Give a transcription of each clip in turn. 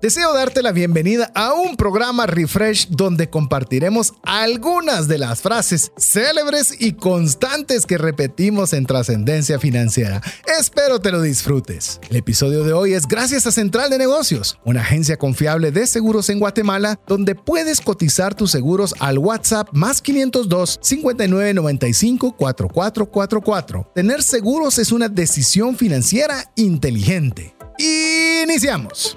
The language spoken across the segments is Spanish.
Deseo darte la bienvenida a un programa Refresh donde compartiremos algunas de las frases célebres y constantes que repetimos en trascendencia financiera. Espero te lo disfrutes. El episodio de hoy es gracias a Central de Negocios, una agencia confiable de seguros en Guatemala donde puedes cotizar tus seguros al WhatsApp más 502 5995 4444. Tener seguros es una decisión financiera inteligente. Iniciamos.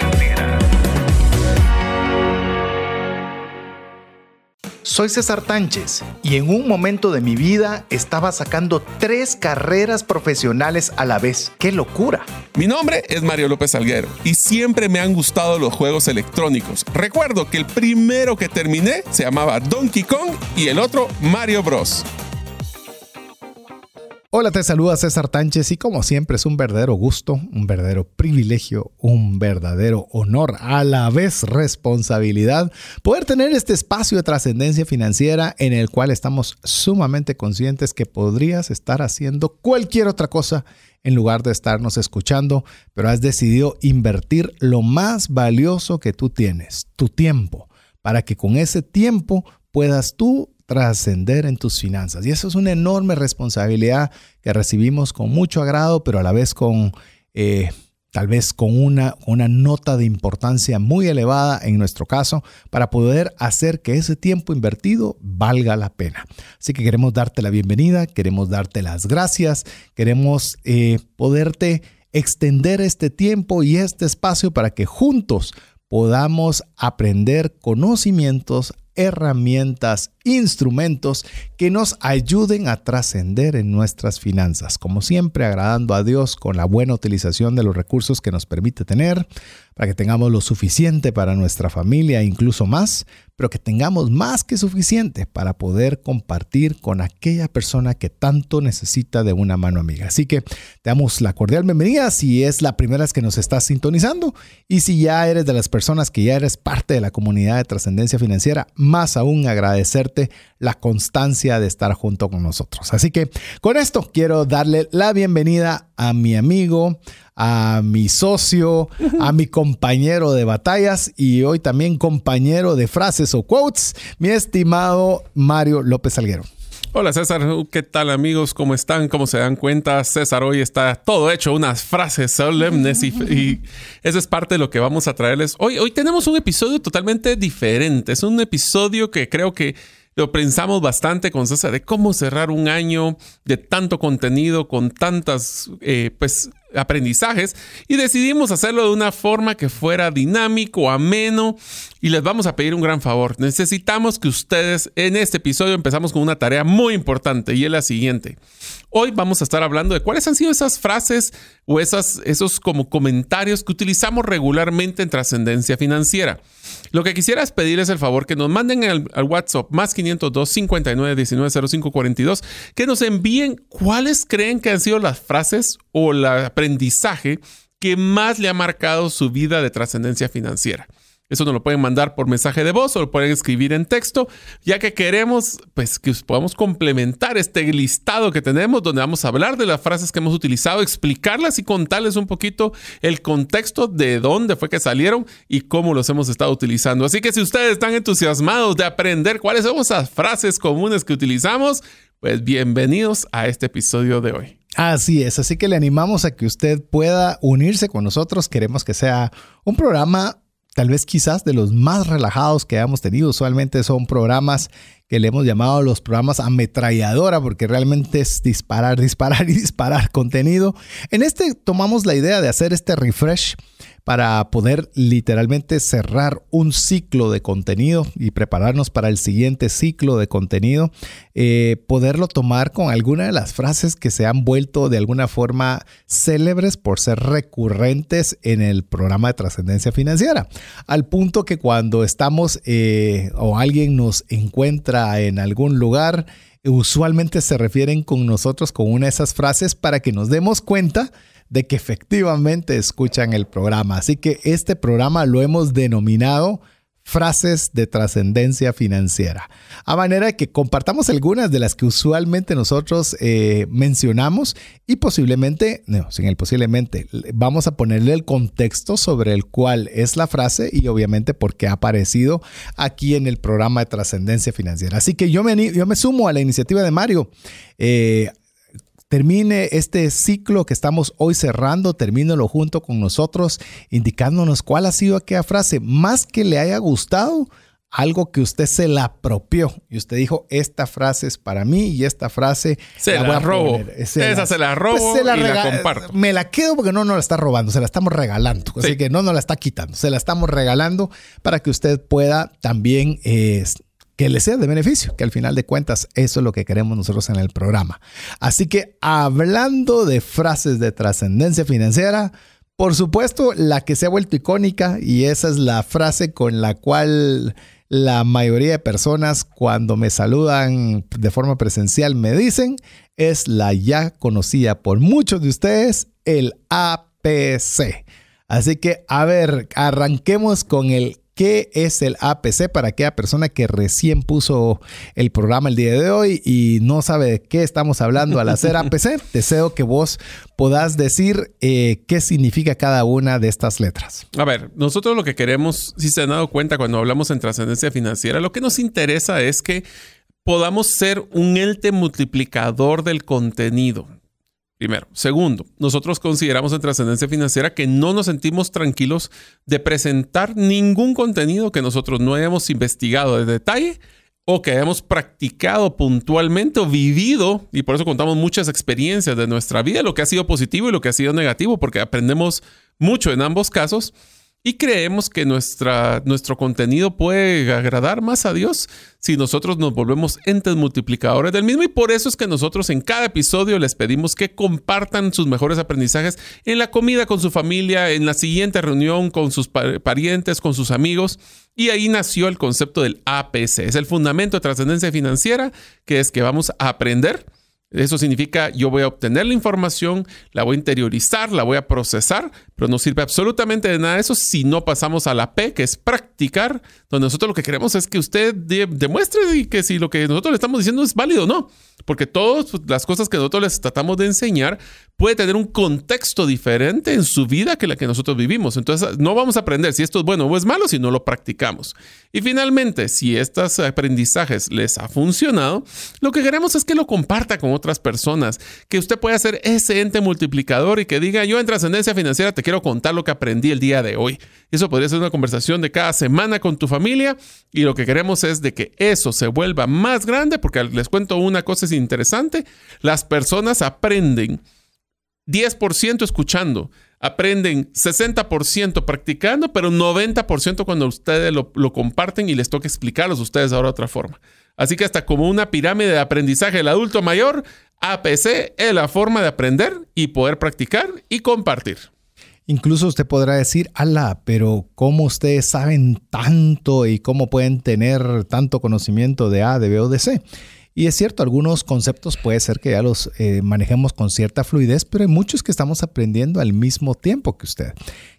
Soy César Tánchez y en un momento de mi vida estaba sacando tres carreras profesionales a la vez. ¡Qué locura! Mi nombre es Mario López Alguero y siempre me han gustado los juegos electrónicos. Recuerdo que el primero que terminé se llamaba Donkey Kong y el otro Mario Bros. Hola, te saluda César Tánchez y como siempre es un verdadero gusto, un verdadero privilegio, un verdadero honor, a la vez responsabilidad, poder tener este espacio de trascendencia financiera en el cual estamos sumamente conscientes que podrías estar haciendo cualquier otra cosa en lugar de estarnos escuchando, pero has decidido invertir lo más valioso que tú tienes, tu tiempo, para que con ese tiempo puedas tú trascender en tus finanzas. Y eso es una enorme responsabilidad que recibimos con mucho agrado, pero a la vez con eh, tal vez con una, una nota de importancia muy elevada en nuestro caso, para poder hacer que ese tiempo invertido valga la pena. Así que queremos darte la bienvenida, queremos darte las gracias, queremos eh, poderte extender este tiempo y este espacio para que juntos podamos aprender conocimientos, herramientas, instrumentos que nos ayuden a trascender en nuestras finanzas, como siempre agradando a Dios con la buena utilización de los recursos que nos permite tener, para que tengamos lo suficiente para nuestra familia incluso más, pero que tengamos más que suficiente para poder compartir con aquella persona que tanto necesita de una mano amiga. Así que te damos la cordial bienvenida si es la primera vez que nos estás sintonizando y si ya eres de las personas que ya eres parte de la comunidad de trascendencia financiera, más aún agradecerte la constancia de estar junto con nosotros. Así que con esto quiero darle la bienvenida a mi amigo, a mi socio, a mi compañero de batallas y hoy también compañero de frases o quotes, mi estimado Mario López Alguero. Hola César, ¿qué tal amigos? ¿Cómo están? ¿Cómo se dan cuenta? César hoy está todo hecho, unas frases solemnes y, y, eso es parte de lo que vamos a traerles. Hoy, hoy tenemos un episodio totalmente diferente. Es un episodio que creo que lo pensamos bastante con César de cómo cerrar un año de tanto contenido, con tantas, eh, pues, aprendizajes y decidimos hacerlo de una forma que fuera dinámico, ameno y les vamos a pedir un gran favor. Necesitamos que ustedes en este episodio empezamos con una tarea muy importante y es la siguiente. Hoy vamos a estar hablando de cuáles han sido esas frases o esas, esos como comentarios que utilizamos regularmente en trascendencia financiera. Lo que quisiera es pedirles el favor que nos manden al, WhatsApp más 502 59 19 05 42 que nos envíen cuáles creen que han sido las frases o el aprendizaje que más le ha marcado su vida de trascendencia financiera. Eso nos lo pueden mandar por mensaje de voz o lo pueden escribir en texto, ya que queremos pues que podamos complementar este listado que tenemos donde vamos a hablar de las frases que hemos utilizado, explicarlas y contarles un poquito el contexto de dónde fue que salieron y cómo los hemos estado utilizando. Así que si ustedes están entusiasmados de aprender cuáles son esas frases comunes que utilizamos, pues bienvenidos a este episodio de hoy. Así es, así que le animamos a que usted pueda unirse con nosotros. Queremos que sea un programa tal vez quizás de los más relajados que hemos tenido. Usualmente son programas que le hemos llamado los programas ametralladora porque realmente es disparar, disparar y disparar contenido. En este tomamos la idea de hacer este refresh para poder literalmente cerrar un ciclo de contenido y prepararnos para el siguiente ciclo de contenido, eh, poderlo tomar con alguna de las frases que se han vuelto de alguna forma célebres por ser recurrentes en el programa de trascendencia financiera, al punto que cuando estamos eh, o alguien nos encuentra en algún lugar, usualmente se refieren con nosotros con una de esas frases para que nos demos cuenta de que efectivamente escuchan el programa. Así que este programa lo hemos denominado frases de trascendencia financiera. A manera de que compartamos algunas de las que usualmente nosotros eh, mencionamos y posiblemente, no, sin el posiblemente, vamos a ponerle el contexto sobre el cual es la frase y obviamente porque ha aparecido aquí en el programa de trascendencia financiera. Así que yo me, yo me sumo a la iniciativa de Mario. Eh, termine este ciclo que estamos hoy cerrando, termínelo junto con nosotros, indicándonos cuál ha sido aquella frase más que le haya gustado, algo que usted se la apropió y usted dijo, esta frase es para mí y esta frase se la, robo. Esa se la robo pues y la comparto. Me la quedo porque no nos la está robando, se la estamos regalando. Así que no nos la está quitando, se la estamos regalando para que usted pueda también... Eh, que le sea de beneficio, que al final de cuentas eso es lo que queremos nosotros en el programa. Así que hablando de frases de trascendencia financiera, por supuesto, la que se ha vuelto icónica y esa es la frase con la cual la mayoría de personas cuando me saludan de forma presencial me dicen, es la ya conocida por muchos de ustedes, el APC. Así que, a ver, arranquemos con el qué es el APC para aquella persona que recién puso el programa el día de hoy y no sabe de qué estamos hablando al hacer APC. Deseo que vos puedas decir eh, qué significa cada una de estas letras. A ver, nosotros lo que queremos, si se han dado cuenta cuando hablamos en trascendencia financiera, lo que nos interesa es que podamos ser un ente multiplicador del contenido. Primero. Segundo, nosotros consideramos en trascendencia financiera que no nos sentimos tranquilos de presentar ningún contenido que nosotros no hayamos investigado de detalle o que hayamos practicado puntualmente o vivido, y por eso contamos muchas experiencias de nuestra vida, lo que ha sido positivo y lo que ha sido negativo, porque aprendemos mucho en ambos casos y creemos que nuestra, nuestro contenido puede agradar más a Dios si nosotros nos volvemos entes multiplicadores del mismo. Y por eso es que nosotros en cada episodio les pedimos que compartan sus mejores aprendizajes en la comida con su familia, en la siguiente reunión con sus parientes, con sus amigos. Y ahí nació el concepto del APC. Es el fundamento de trascendencia financiera, que es que vamos a aprender eso significa yo voy a obtener la información, la voy a interiorizar, la voy a procesar, pero no sirve absolutamente de nada eso si no pasamos a la P, que es practicar, donde nosotros lo que queremos es que usted demuestre que si lo que nosotros le estamos diciendo es válido o no. Porque todas las cosas que nosotros les tratamos de enseñar puede tener un contexto diferente en su vida que la que nosotros vivimos. Entonces, no vamos a aprender si esto es bueno o es malo si no lo practicamos. Y finalmente, si estos aprendizajes les ha funcionado, lo que queremos es que lo comparta con otras personas, que usted pueda ser ese ente multiplicador y que diga, yo en trascendencia financiera te quiero contar lo que aprendí el día de hoy. Eso podría ser una conversación de cada semana con tu familia y lo que queremos es de que eso se vuelva más grande, porque les cuento una cosa es interesante, las personas aprenden 10% escuchando, aprenden 60% practicando, pero 90% cuando ustedes lo, lo, comparten y les toca explicarlos a ustedes ahora de otra forma. Así que hasta como una pirámide de aprendizaje del adulto mayor, APC es la forma de aprender y poder practicar y compartir. Incluso usted podrá decir, ala, pero ¿cómo ustedes saben tanto y cómo pueden tener tanto conocimiento de A, de B o de C? Y es cierto, algunos conceptos puede ser que ya los eh, manejemos con cierta fluidez, pero hay muchos que estamos aprendiendo al mismo tiempo que usted.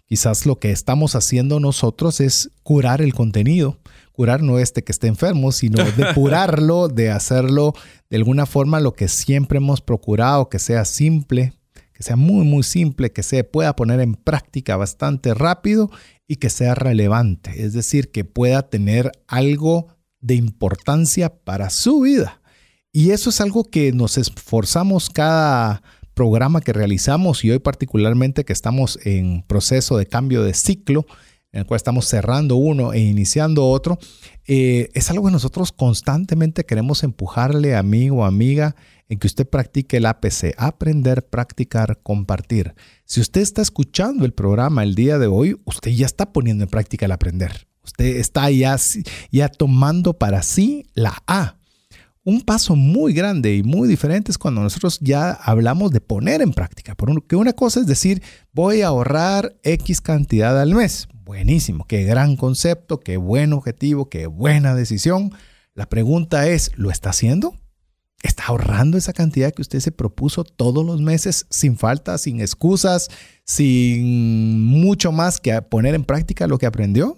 Quizás lo que estamos haciendo nosotros es curar el contenido. Curar no este que esté enfermo, sino depurarlo, de hacerlo de alguna forma lo que siempre hemos procurado, que sea simple, que sea muy, muy simple, que se pueda poner en práctica bastante rápido y que sea relevante. Es decir, que pueda tener algo de importancia para su vida. Y eso es algo que nos esforzamos cada programa que realizamos y hoy particularmente que estamos en proceso de cambio de ciclo, en el cual estamos cerrando uno e iniciando otro, eh, es algo que nosotros constantemente queremos empujarle, amigo o amiga, en que usted practique el APC, aprender, practicar, compartir. Si usted está escuchando el programa el día de hoy, usted ya está poniendo en práctica el aprender. Usted está ya, ya tomando para sí la A un paso muy grande y muy diferente es cuando nosotros ya hablamos de poner en práctica. Porque una cosa es decir, voy a ahorrar X cantidad al mes. Buenísimo, qué gran concepto, qué buen objetivo, qué buena decisión. La pregunta es, ¿lo está haciendo? está ahorrando esa cantidad que usted se propuso todos los meses sin falta, sin excusas, sin mucho más que poner en práctica lo que aprendió?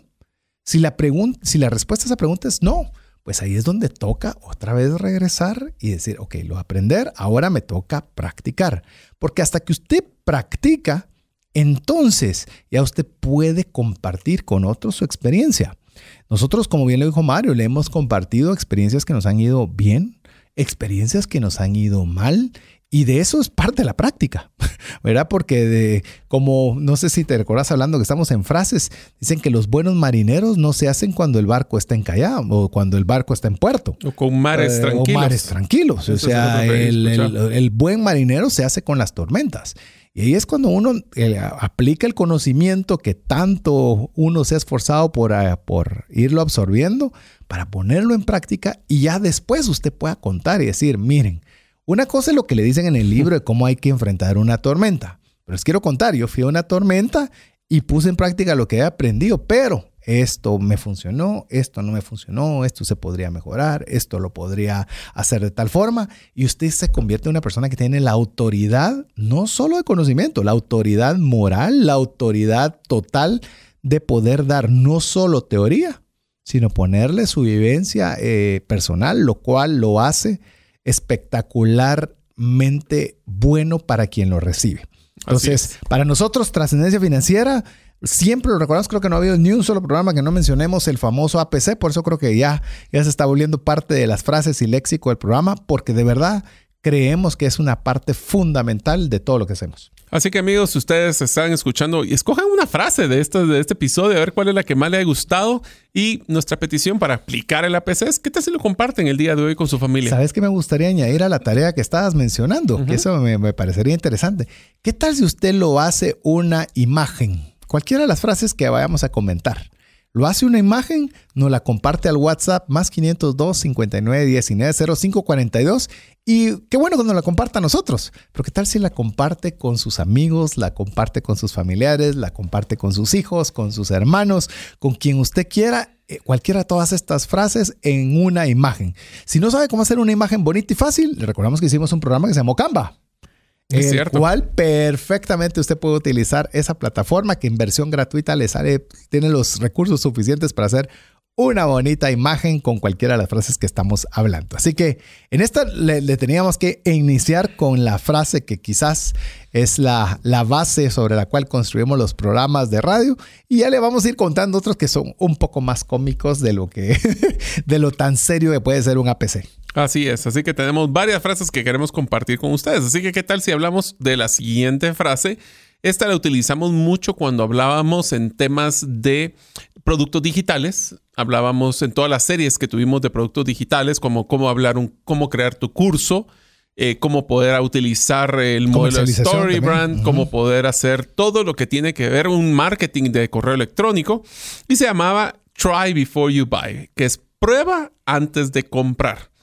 Si la, si la respuesta a esa pregunta es no, pues ahí es donde toca otra vez regresar y decir, ok, lo aprender, ahora me toca practicar. Porque hasta que usted practica, entonces ya usted puede compartir con otros su experiencia. Nosotros, como bien lo dijo Mario, le hemos compartido experiencias que nos han ido bien, experiencias que nos han ido mal y de eso es parte de la práctica, ¿verdad? Porque de, como, no sé si te recuerdas hablando que estamos en frases, dicen que los buenos marineros no se hacen cuando el barco está encallado o cuando el barco está en puerto. O con mares tranquilos. O mares tranquilos. o sea, el, buen marinero se hace con las tormentas. Y ahí es cuando uno eh, aplica el conocimiento que tanto uno se ha esforzado por, eh, por irlo absorbiendo para ponerlo en práctica y ya después usted pueda contar y decir, miren, una cosa es lo que le dicen en el libro de cómo hay que enfrentar una tormenta. Pero les quiero contar, yo fui a una tormenta y puse en práctica lo que he aprendido, pero esto me funcionó, esto no me funcionó, esto se podría mejorar, esto lo podría hacer de tal forma. Y usted se convierte en una persona que tiene la autoridad, no solo de conocimiento, la autoridad moral, la autoridad total de poder dar no solo teoría, sino ponerle su vivencia eh, personal, lo cual lo hace espectacularmente bueno para quien lo recibe. Entonces, para nosotros, trascendencia financiera, siempre lo recordamos, creo que no ha habido ni un solo programa que no mencionemos el famoso APC, por eso creo que ya, ya se está volviendo parte de las frases y léxico del programa, porque de verdad creemos que es una parte fundamental de todo lo que hacemos. Así que amigos, si ustedes están escuchando, y escojan una frase de este, de este episodio, a ver cuál es la que más le ha gustado. Y nuestra petición para aplicar el APC es, ¿qué tal si lo comparten el día de hoy con su familia? ¿Sabes qué me gustaría añadir a la tarea que estabas mencionando? Que eso me, me parecería interesante. ¿Qué tal si usted lo hace una imagen? Cualquiera de las frases que vayamos a comentar. Lo hace una imagen, nos la comparte al WhatsApp más 502 59 19 05 42 y qué bueno cuando la comparta a nosotros. Pero qué tal si la comparte con sus amigos, la comparte con sus familiares, la comparte con sus hijos, con sus hermanos, con quien usted quiera eh, cualquiera de todas estas frases en una imagen. Si no sabe cómo hacer una imagen bonita y fácil, le recordamos que hicimos un programa que se llamó Canva. Es el cual perfectamente usted puede utilizar esa plataforma que en versión gratuita le sale, tiene los recursos suficientes para hacer una bonita imagen con cualquiera de las frases que estamos hablando. Así que en esta le, teníamos que iniciar con la frase que quizás es la, la, base sobre la cual construimos los programas de radio y ya le vamos a ir contando otros que son un poco más cómicos de lo que de lo tan serio que puede ser un APC. Así es, así que tenemos varias frases que queremos compartir con ustedes. Así que, ¿qué tal si hablamos de la siguiente frase? Esta la utilizamos mucho cuando hablábamos en temas de productos digitales. Hablábamos en todas las series que tuvimos de productos digitales, como cómo hablar, un, cómo crear tu curso, eh, cómo poder utilizar el modelo StoryBrand, cómo poder hacer todo lo que tiene que ver un marketing de correo electrónico. Y se llamaba Try Before You Buy, que es prueba antes de comprar.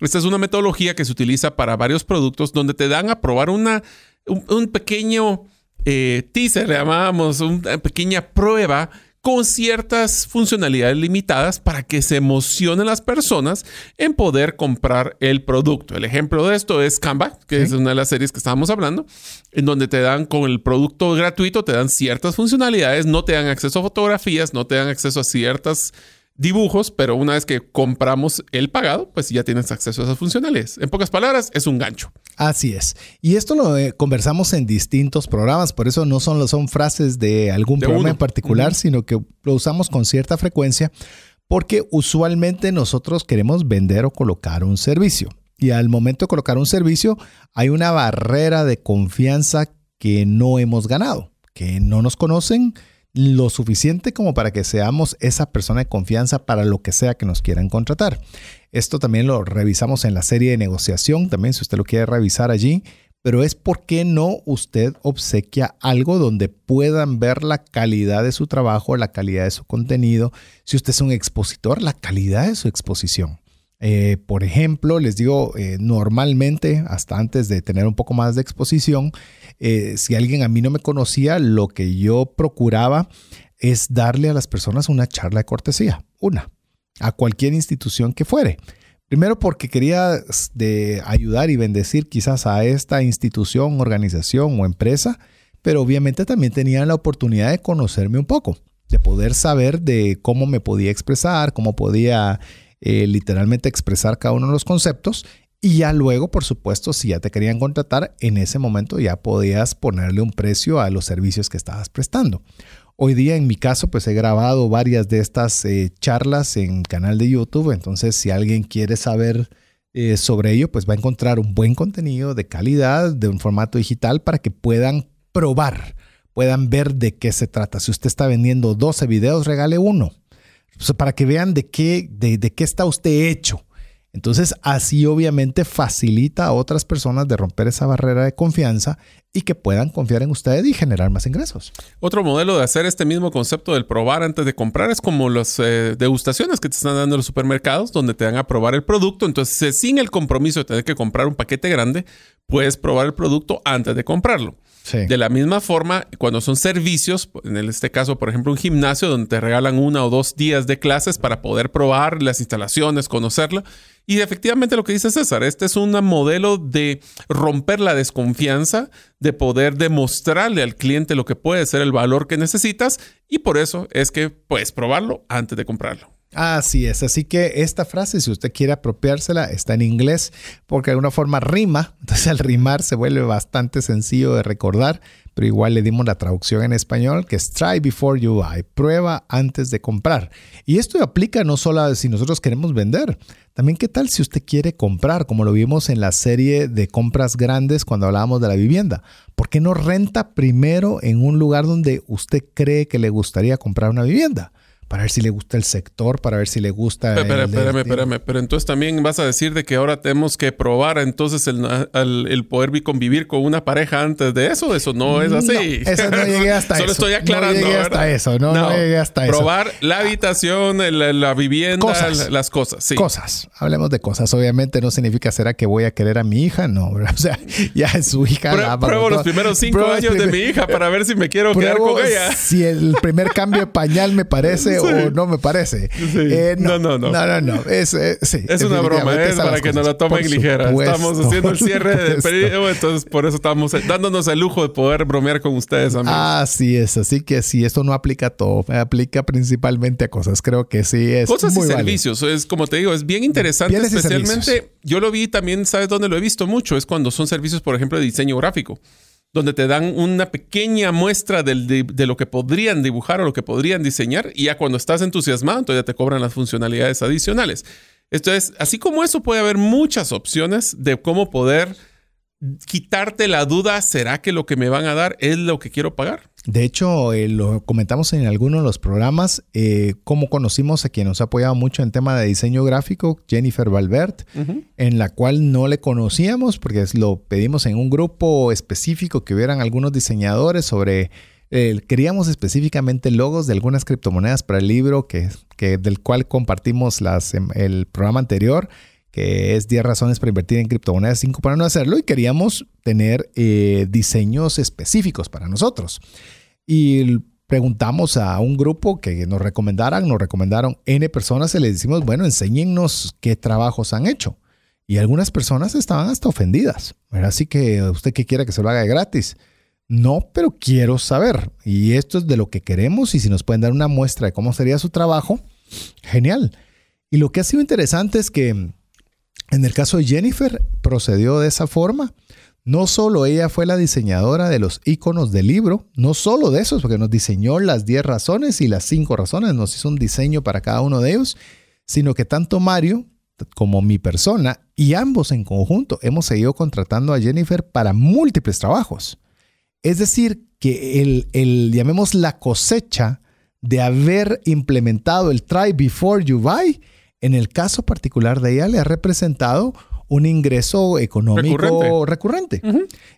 Esta es una metodología que se utiliza para varios productos donde te dan a probar una, un, pequeño eh, teaser, le llamábamos, una pequeña prueba con ciertas funcionalidades limitadas para que se emocionen las personas en poder comprar el producto. El ejemplo de esto es Canva, que es una de las series que estábamos hablando, en donde te dan con el producto gratuito, te dan ciertas funcionalidades, no te dan acceso a fotografías, no te dan acceso a ciertas dibujos, pero una vez que compramos el pagado, pues ya tienes acceso a esas funcionalidades. En pocas palabras, es un gancho. Así es. Y esto lo eh, conversamos en distintos programas, por eso no son, son frases de algún programa en particular, sino que lo usamos con cierta frecuencia, porque usualmente nosotros queremos vender o colocar un servicio. Y al momento de colocar un servicio, hay una barrera de confianza que no hemos ganado, que no nos conocen, lo suficiente como para que seamos esa persona de confianza para lo que sea que nos quieran contratar. Esto también lo revisamos en la serie de negociación, también si usted lo quiere revisar allí, pero es por qué no usted obsequia algo donde puedan ver la calidad de su trabajo, la calidad de su contenido. Si usted es un expositor, la calidad de su exposición. Eh, por ejemplo, les digo, eh, normalmente, hasta antes de tener un poco más de exposición, eh, si alguien a mí no me conocía, lo que yo procuraba es darle a las personas una charla de cortesía, una, a cualquier institución que fuere. Primero porque quería de ayudar y bendecir quizás a esta institución, organización o empresa, pero obviamente también tenía la oportunidad de conocerme un poco, de poder saber de cómo me podía expresar, cómo podía eh, literalmente expresar cada uno de los conceptos y ya luego, por supuesto, si ya te querían contratar, en ese momento ya podías ponerle un precio a los servicios que estabas prestando. Hoy día, en mi caso, pues he grabado varias de estas eh, charlas en canal de YouTube. Entonces, si alguien quiere saber eh, sobre ello, pues va a encontrar un buen contenido de calidad, de un formato digital para que puedan probar, puedan ver de qué se trata. Si usted está vendiendo 12 videos, regale uno. Para que vean de qué, de qué está usted hecho entonces, así obviamente facilita a otras personas de romper esa barrera de confianza y que puedan confiar en usted y generar más ingresos. Otro modelo de hacer este mismo concepto del probar antes de comprar es como las eh, degustaciones que te están dando los supermercados, donde te dan a probar el producto. Entonces, sin el compromiso de tener que comprar un paquete grande, puedes probar el producto antes de comprarlo. De la misma forma, cuando son servicios, en este caso, por ejemplo, un gimnasio donde te regalan una o dos días de clases para poder probar las instalaciones, conocerlo. Y efectivamente lo que dice César, este es un modelo de romper la desconfianza, de poder demostrarle al cliente lo que puede ser el valor que necesitas y por eso es que puedes probarlo antes de comprarlo. Así es, así que esta frase, si usted quiere apropiársela, está en inglés porque de alguna forma rima, entonces al rimar se vuelve bastante sencillo de recordar, pero igual le dimos la traducción en español que es try before you buy, prueba antes de comprar. Y esto aplica no solo si nosotros queremos vender, también qué tal si usted quiere comprar, como lo vimos en la serie de compras grandes cuando hablábamos de la vivienda. ¿Por qué no renta primero en un lugar donde usted cree que le gustaría comprar una vivienda? Para ver si le gusta el sector, para ver si le gusta. Espérame, espérame, espérame. Pero entonces también vas a decir de que ahora tenemos que probar entonces el, el, poder convivir con una pareja antes de eso. Eso no es así. eso no llegué hasta eso. Solo estoy aclarando. No llegué hasta eso. No, no, llegué hasta eso. Probar la habitación, la, vivienda, las cosas. Sí. Cosas. Hablemos de cosas. Obviamente no significa será que voy a querer a mi hija. No, o sea, ya es su hija. pruebo los primeros cinco años de mi hija para ver si me quiero quedar con ella. Si el primer cambio de pañal me parece o no me parece. Eh, no, no, no, no. No, no, Es, eh, es una broma, es para que no la tomen ligera. Estamos haciendo el cierre de periodo, entonces por eso estamos dándonos el lujo de poder bromear con ustedes, amigos. Así es, así que sí, esto no aplica a todo, aplica principalmente a cosas. Creo que sí es. Cosas y servicios. Es como te digo, es bien interesante, especialmente. Yo lo vi también, ¿sabes dónde lo he visto mucho? Es cuando son servicios, por ejemplo, de diseño gráfico donde te dan una pequeña muestra de, lo que podrían dibujar o lo que podrían diseñar y ya cuando estás entusiasmado, entonces ya te cobran las funcionalidades adicionales. Entonces, así como eso, puede haber muchas opciones de cómo poder quitarte la duda, ¿será que lo que me van a dar es lo que quiero pagar? De hecho, eh, lo comentamos en algunos de los programas, eh, cómo conocimos a quien nos ha apoyado mucho en tema de diseño gráfico, Jennifer Valvert, en la cual no le conocíamos porque lo pedimos en un grupo específico que hubieran algunos diseñadores sobre, eh, queríamos específicamente logos de algunas criptomonedas para el libro que, que del cual compartimos las, em, el programa anterior que es 10 razones para invertir en criptomonedas, 5 para no hacerlo, y queríamos tener eh, diseños específicos para nosotros. Y preguntamos a un grupo que nos recomendaran, nos recomendaron N personas y les decimos, bueno, enséñennos qué trabajos han hecho. Y algunas personas estaban hasta ofendidas. Así que usted que quiera que se lo haga gratis. No, pero quiero saber. Y esto es de lo que queremos y si nos pueden dar una muestra de cómo sería su trabajo, genial. Y lo que ha sido interesante es que en el caso de Jennifer, procedió de esa forma. No solo ella fue la diseñadora de los iconos del libro, no solo de esos, porque nos diseñó las 10 razones y las 5 razones, nos hizo un diseño para cada uno de ellos, sino que tanto Mario como mi persona y ambos en conjunto hemos seguido contratando a Jennifer para múltiples trabajos. Es decir, que el, el llamemos la cosecha de haber implementado el try before you buy en el caso particular de ella le ha representado un ingreso económico recurrente.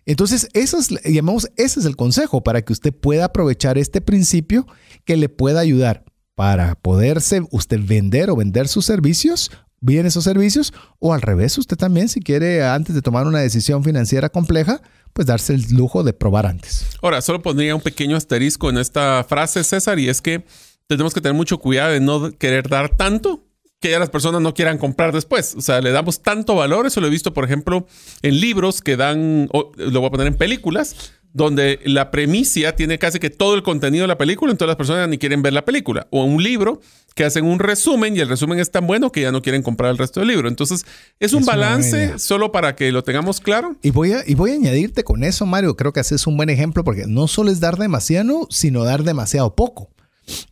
Entonces, eso es, llamamos, ese es el consejo para que usted pueda aprovechar este principio que le pueda ayudar para poderse usted vender o vender sus servicios, bien esos servicios, o al revés, usted también, si quiere, antes de tomar una decisión financiera compleja, pues darse el lujo de probar antes. Ahora, solo pondría un pequeño asterisco en esta frase, César, y es que tenemos que tener mucho cuidado de no querer dar tanto que ya las personas no quieran comprar después. O sea, le damos tanto valor. Eso lo he visto, por ejemplo, en libros que dan, lo voy a poner en películas, donde la premisa tiene casi que todo el contenido de la película, entonces las personas ni quieren ver la película. O un libro que hacen un resumen y el resumen es tan bueno que ya no quieren comprar el resto del libro. Entonces, es un balance solo para que lo tengamos claro. Y voy, a, y voy a añadirte con eso, Mario, creo que haces un buen ejemplo porque no solo es dar demasiado, sino dar demasiado poco.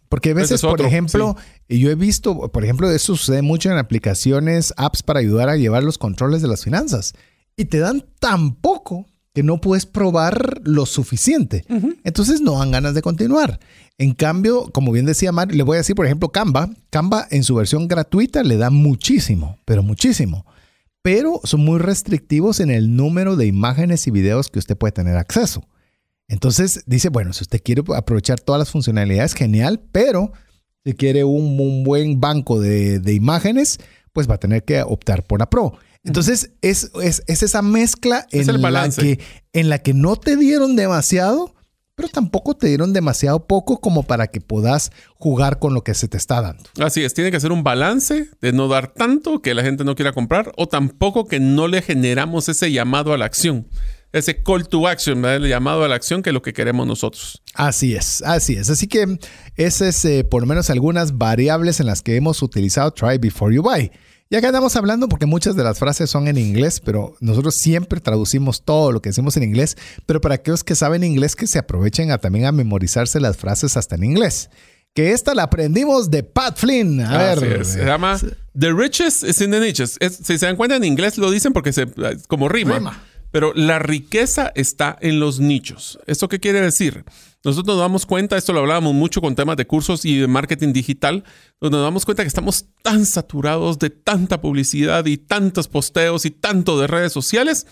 Porque a veces, por ejemplo, yo he visto, por ejemplo, eso sucede mucho en aplicaciones, apps para ayudar a llevar los controles de las finanzas. Y te dan tan poco que no puedes probar lo suficiente. Entonces no dan ganas de continuar. En cambio, como bien decía Mario, le voy a decir, por ejemplo, Canva. Canva en su versión gratuita le da muchísimo, pero muchísimo. Pero son muy restrictivos en el número de imágenes y videos que usted puede tener acceso. Entonces dice, bueno, si usted quiere aprovechar todas las funcionalidades, genial, pero si quiere un, buen banco de, de, imágenes, pues va a tener que optar por la Pro. Entonces, es, es, esa mezcla en la, que, en la que no te dieron demasiado, pero tampoco te dieron demasiado poco como para que puedas jugar con lo que se te está dando. Así es, tiene que ser un balance de no dar tanto que la gente no quiera comprar o tampoco que no le generamos ese llamado a la acción. Ese call to action, el llamado a la acción que es lo que queremos nosotros. Así es, así es. Así que esas es eh, por lo menos algunas variables en las que hemos utilizado Try Before You Buy. Ya que andamos hablando, porque muchas de las frases son en inglés, pero nosotros siempre traducimos todo lo que decimos en inglés, pero para aquellos que saben inglés, que se aprovechen a, también a memorizarse las frases hasta en inglés. Que esta la aprendimos de Pat Flynn. A ver. Se llama The Riches is in the Niches. si se dan cuenta en inglés lo dicen porque se, como rima. Pero la riqueza está en los nichos. ¿Esto qué quiere decir? Nosotros nos damos cuenta, esto lo hablábamos mucho con temas de cursos y de marketing digital, donde nos damos cuenta que estamos tan saturados de tanta publicidad y tantos posteos y tanto de redes sociales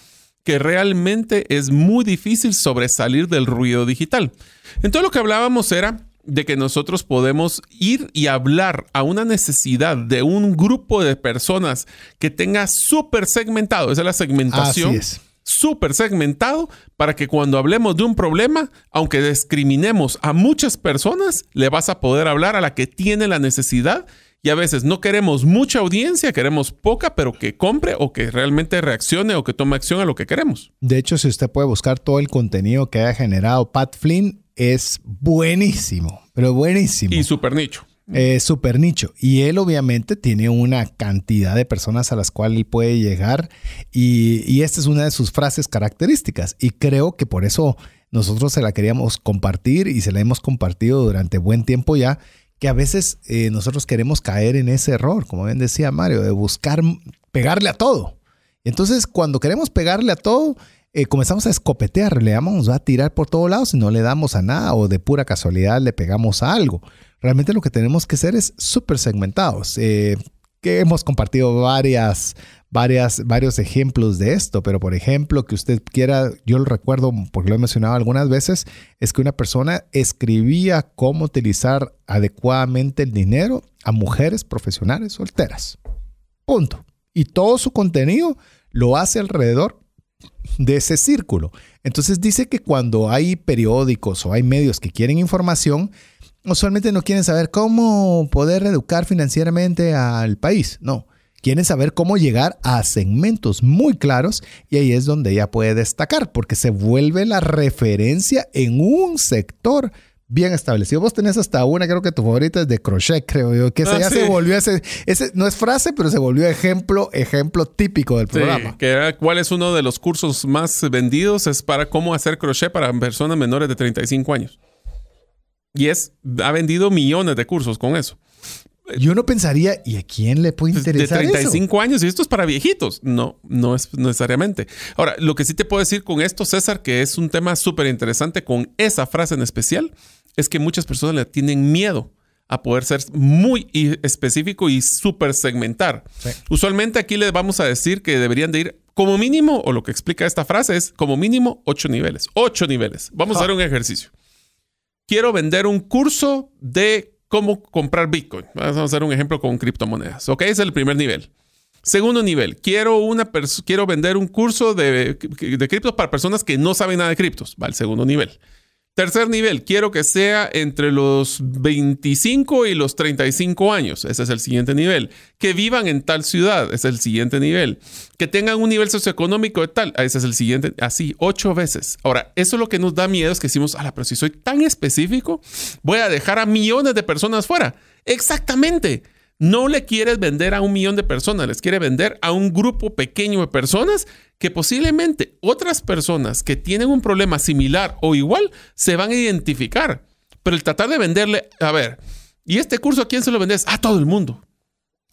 que realmente es muy difícil sobresalir del ruido digital. Entonces lo que hablábamos era de que nosotros podemos ir y hablar a una necesidad de un grupo de personas que tenga súper segmentado, esa es la segmentación. Así es súper segmentado para que cuando hablemos de un problema, aunque discriminemos a muchas personas, le vas a poder hablar a la que tiene la necesidad. Y a veces no queremos mucha audiencia, queremos poca, pero que compre o que realmente reaccione o que tome acción a lo que queremos. De hecho, si usted puede buscar todo el contenido que haya generado Pat Flynn, es buenísimo, pero buenísimo. Y súper nicho. Eh, super nicho. Y él obviamente tiene una cantidad de personas a las cuales él puede llegar y, esta es una de sus frases características. Y creo que por eso nosotros se la queríamos compartir y se la hemos compartido durante buen tiempo ya, que a veces eh, nosotros queremos caer en ese error, como bien decía Mario, de buscar pegarle a todo. Entonces, cuando queremos pegarle a todo, eh, comenzamos a escopetear, le damos a tirar por todos lados y no le damos a nada o de pura casualidad le pegamos a algo. Realmente lo que tenemos que hacer es súper segmentados. Eh, que hemos compartido varias, varias, varios ejemplos de esto, pero por ejemplo, que usted quiera, yo lo recuerdo porque lo he mencionado algunas veces, es que una persona escribía cómo utilizar adecuadamente el dinero a mujeres profesionales solteras. Punto. Y todo su contenido lo hace alrededor de ese círculo. Entonces dice que cuando hay periódicos o hay medios que quieren información, usualmente no quieren saber cómo poder educar financieramente al país. No, quieren saber cómo llegar a segmentos muy claros y ahí es donde ella puede destacar porque se vuelve la referencia en un sector bien establecido. Vos tenés hasta una, creo que tu favorita es de crochet, creo yo, que ah, ya se volvió ese, ese, no es frase, pero se volvió ejemplo, ejemplo típico del programa. que cuál es uno de los cursos más vendidos, es para cómo hacer crochet para personas menores de 35 años. Y es, ha vendido millones de cursos con eso. Y uno pensaría, ¿y a quién le puede interesar? De 35 años y esto es para viejitos. No, no es necesariamente. Ahora, lo que sí te puedo decir con esto, César, que es un tema súper interesante con esa frase en especial, es que muchas personas le tienen miedo a poder ser muy específico y súper segmentar. Usualmente aquí les vamos a decir que deberían de ir como mínimo, o lo que explica esta frase es como mínimo ocho niveles. Ocho niveles. Vamos a hacer un ejercicio quiero vender un curso de cómo comprar Bitcoin. Vamos a hacer un ejemplo con criptomonedas. Ok, es el primer nivel. Segundo nivel, quiero, una quiero vender un curso de, de criptos para personas que no saben nada de criptos. Va al segundo nivel. Tercer nivel, quiero que sea entre los 25 y los 35 años. Ese es el siguiente nivel. Que vivan en tal ciudad. Ese es el siguiente nivel. Que tengan un nivel socioeconómico de tal. Ese es el siguiente. Así, ocho veces. Ahora, eso es lo que nos da miedo es que decimos, ala, pero si soy tan específico, voy a dejar a millones de personas fuera. Exactamente no le quieres vender a un millón de personas, les quiere vender a un grupo pequeño de personas que posiblemente otras personas que tienen un problema similar o igual se van a identificar. Pero el tratar de venderle, a ver, ¿y este curso a quién se lo vendes? A todo el mundo.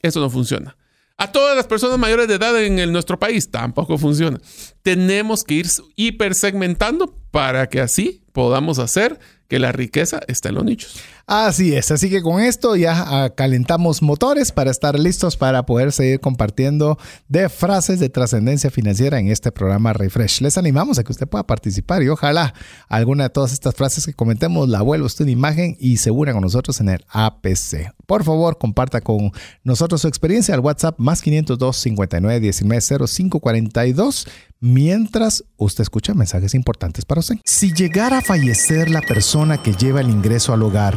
Eso no funciona. A todas las personas mayores de edad en nuestro país tampoco funciona. Tenemos que ir hipersegmentando para que así podamos hacer que la riqueza está en los nichos. Así es, así que con esto ya ah, calentamos motores para estar listos para poder seguir compartiendo de frases de trascendencia financiera en este programa Refresh. Les animamos a que usted pueda participar y ojalá alguna de todas estas frases que comentemos la vuelva usted en imagen y se una con nosotros en el APC. Por favor, comparta con nosotros su experiencia al WhatsApp más 502 59 19 05 42 mientras usted escucha mensajes importantes para usted. Si llegara a fallecer la persona que lleva el ingreso al hogar,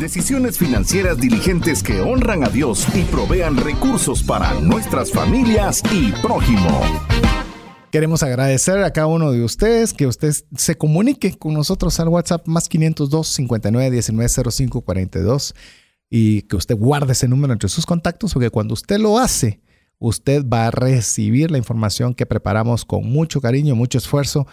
Decisiones financieras diligentes que honran a Dios y provean recursos para nuestras familias y prójimo. Queremos agradecer a cada uno de ustedes que usted se comunique con nosotros al WhatsApp más 502 59 19 05 42 y que usted guarde ese número entre sus contactos porque cuando usted lo hace, usted va a recibir la información que preparamos con mucho cariño, mucho esfuerzo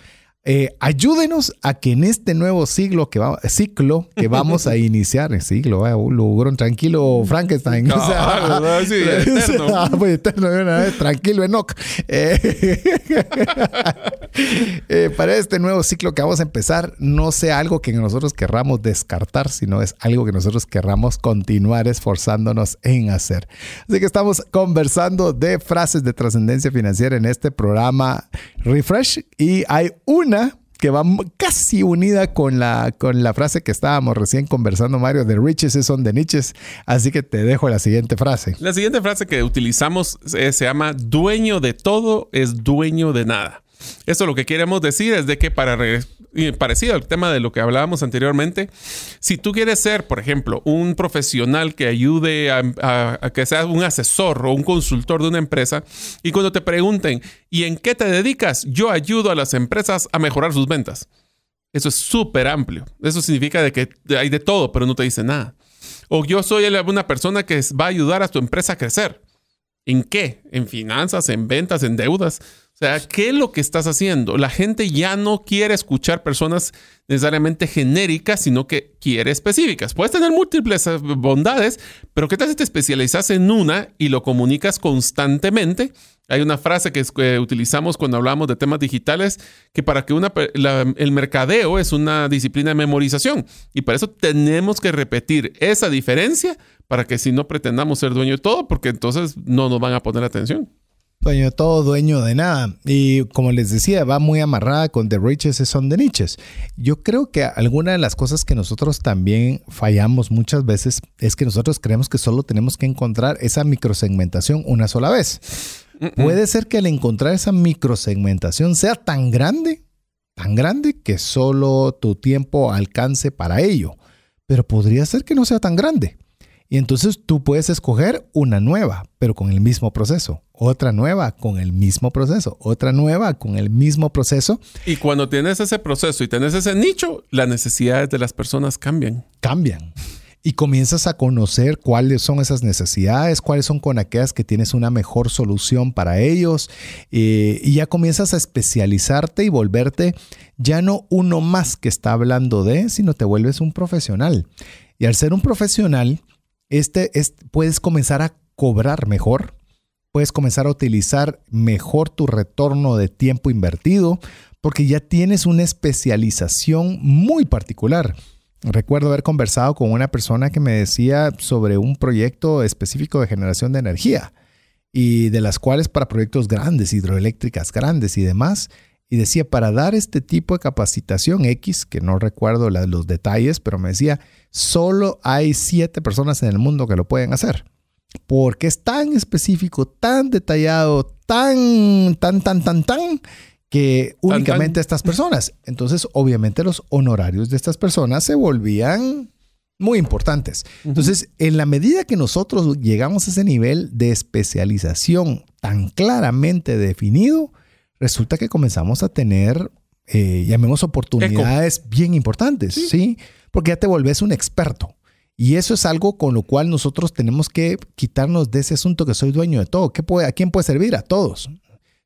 eh, ayúdenos a que en este nuevo siglo que va, ciclo que vamos a iniciar, el siglo, eh, un tranquilo Frankenstein. No, sí, eterno. Ah, pues, eterno tranquilo Enoch. Eh, eh, para este nuevo ciclo que vamos a empezar, no sea algo que nosotros querramos descartar, sino es algo que nosotros querramos continuar esforzándonos en hacer. Así que estamos conversando de frases de trascendencia financiera en este programa Refresh y hay una que va casi unida con la, con la frase que estábamos recién conversando, Mario, de riches son de niches. Así que te dejo la siguiente frase. La siguiente frase que utilizamos se llama dueño de todo es dueño de nada. Esto lo que queremos decir es de que para parecido al tema de lo que hablábamos anteriormente, si tú quieres ser, por ejemplo, un profesional que ayude a, que seas un asesor o un consultor de una empresa y cuando te pregunten, ¿y en qué te dedicas? Yo ayudo a las empresas a mejorar sus ventas. Eso es súper amplio. Eso significa de que hay de todo, pero no te dice nada. O yo soy una persona que va a ayudar a tu empresa a crecer. ¿En qué? En finanzas, en ventas, en deudas. O sea, ¿qué es lo que estás haciendo? La gente ya no quiere escuchar personas necesariamente genéricas, sino que quiere específicas. Puedes tener múltiples eh, bondades, pero ¿qué tal si te especializas en una y lo comunicas constantemente? Hay una frase que, utilizamos cuando hablamos de temas digitales, que para que el mercadeo es una disciplina de memorización y para eso tenemos que repetir esa diferencia para que si no pretendamos ser dueño de todo, porque entonces no nos van a poner atención. Dueño de todo, dueño de nada. Y como les decía, va muy amarrada con The Riches son the Niches. Yo creo que alguna de las cosas que nosotros también fallamos muchas veces es que nosotros creemos que solo tenemos que encontrar esa microsegmentación una sola vez. Puede ser que al encontrar esa microsegmentación sea tan grande, tan grande que solo tu tiempo alcance para ello. Pero podría ser que no sea tan grande. Y entonces tú puedes escoger una nueva, pero con el mismo proceso, otra nueva con el mismo proceso, otra nueva con el mismo proceso. Y cuando tienes ese proceso y tienes ese nicho, las necesidades de las personas cambian. Cambian. y comienzas a conocer cuáles son esas necesidades, cuáles son con aquellas que tienes una mejor solución para ellos eh, y ya comienzas a especializarte y volverte ya no uno más que está hablando de, sino te vuelves un profesional. Y al ser un profesional, este, puedes comenzar a cobrar mejor, puedes comenzar a utilizar mejor tu retorno de tiempo invertido, porque ya tienes una especialización muy particular. Recuerdo haber conversado con una persona que me decía sobre un proyecto específico de generación de energía y de las cuales para proyectos grandes, hidroeléctricas grandes y demás. Y decía, para dar este tipo de capacitación X, que no recuerdo los detalles, pero me decía, solo hay siete personas en el mundo que lo pueden hacer. Porque es tan específico, tan detallado, tan, tan, tan, tan, tan, que únicamente estas personas. Entonces, obviamente los honorarios de estas personas se volvían muy importantes. Entonces, en la medida que nosotros llegamos a ese nivel de especialización tan claramente definido, resulta que comenzamos a tener, eh, llamemos oportunidades bien importantes, sí. Porque ya te volvés un experto. Y eso es algo con lo cual nosotros tenemos que quitarnos de ese asunto que soy dueño de todo. ¿Qué puede, ¿A quién puede servir? A todos.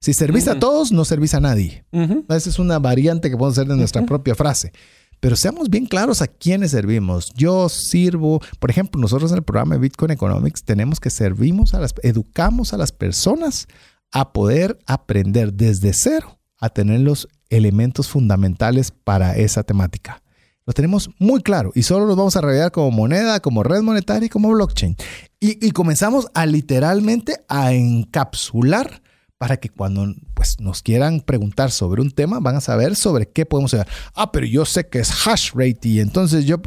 Si servís a todos, no servís a nadie. Esa es una variante que podemos hacer de nuestra propia frase. Pero seamos bien claros a quiénes servimos. Yo sirvo, por ejemplo, nosotros en el programa de Bitcoin Economics tenemos que servimos a las, educamos a las personas a poder aprender desde cero a tener los elementos fundamentales para esa temática. Lo tenemos muy claro y solo los vamos a revelar como moneda, como red monetaria y como blockchain. Y, y comenzamos a literalmente a encapsular para que cuando pues, nos quieran preguntar sobre un tema, van a saber sobre qué podemos hacer. Ah, pero yo sé que es hash rate y entonces yo...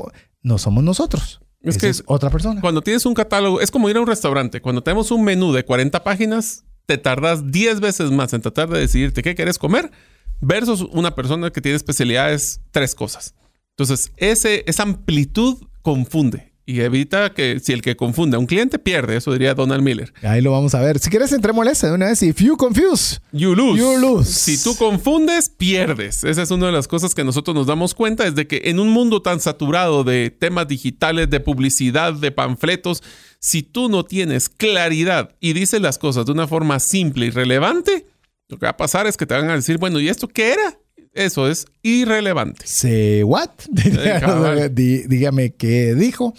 No somos nosotros. Es que es otra persona. Cuando tienes un catálogo, es como ir a un restaurante. Cuando tenemos un menú de 40 páginas, te tardas 10 veces más en tratar de decidirte qué quieres comer versus una persona que tiene especialidades tres cosas. Entonces, ese, esa amplitud confunde y evita que si el que confunde a un cliente pierde, eso diría Donald Miller. Ahí lo vamos a ver. Si quieres, entrémosle de una vez. If you confuse, you lose. You lose. Si tú confundes, pierdes. Esa es una de las cosas que nosotros nos damos cuenta, es de que en un mundo tan saturado de temas digitales, de publicidad, de panfletos, si tú no tienes claridad y dices las cosas de una forma simple y relevante, lo que va a pasar es que te van a decir, bueno, ¿y esto qué era? Eso es irrelevante. Say what? Dígame qué dijo.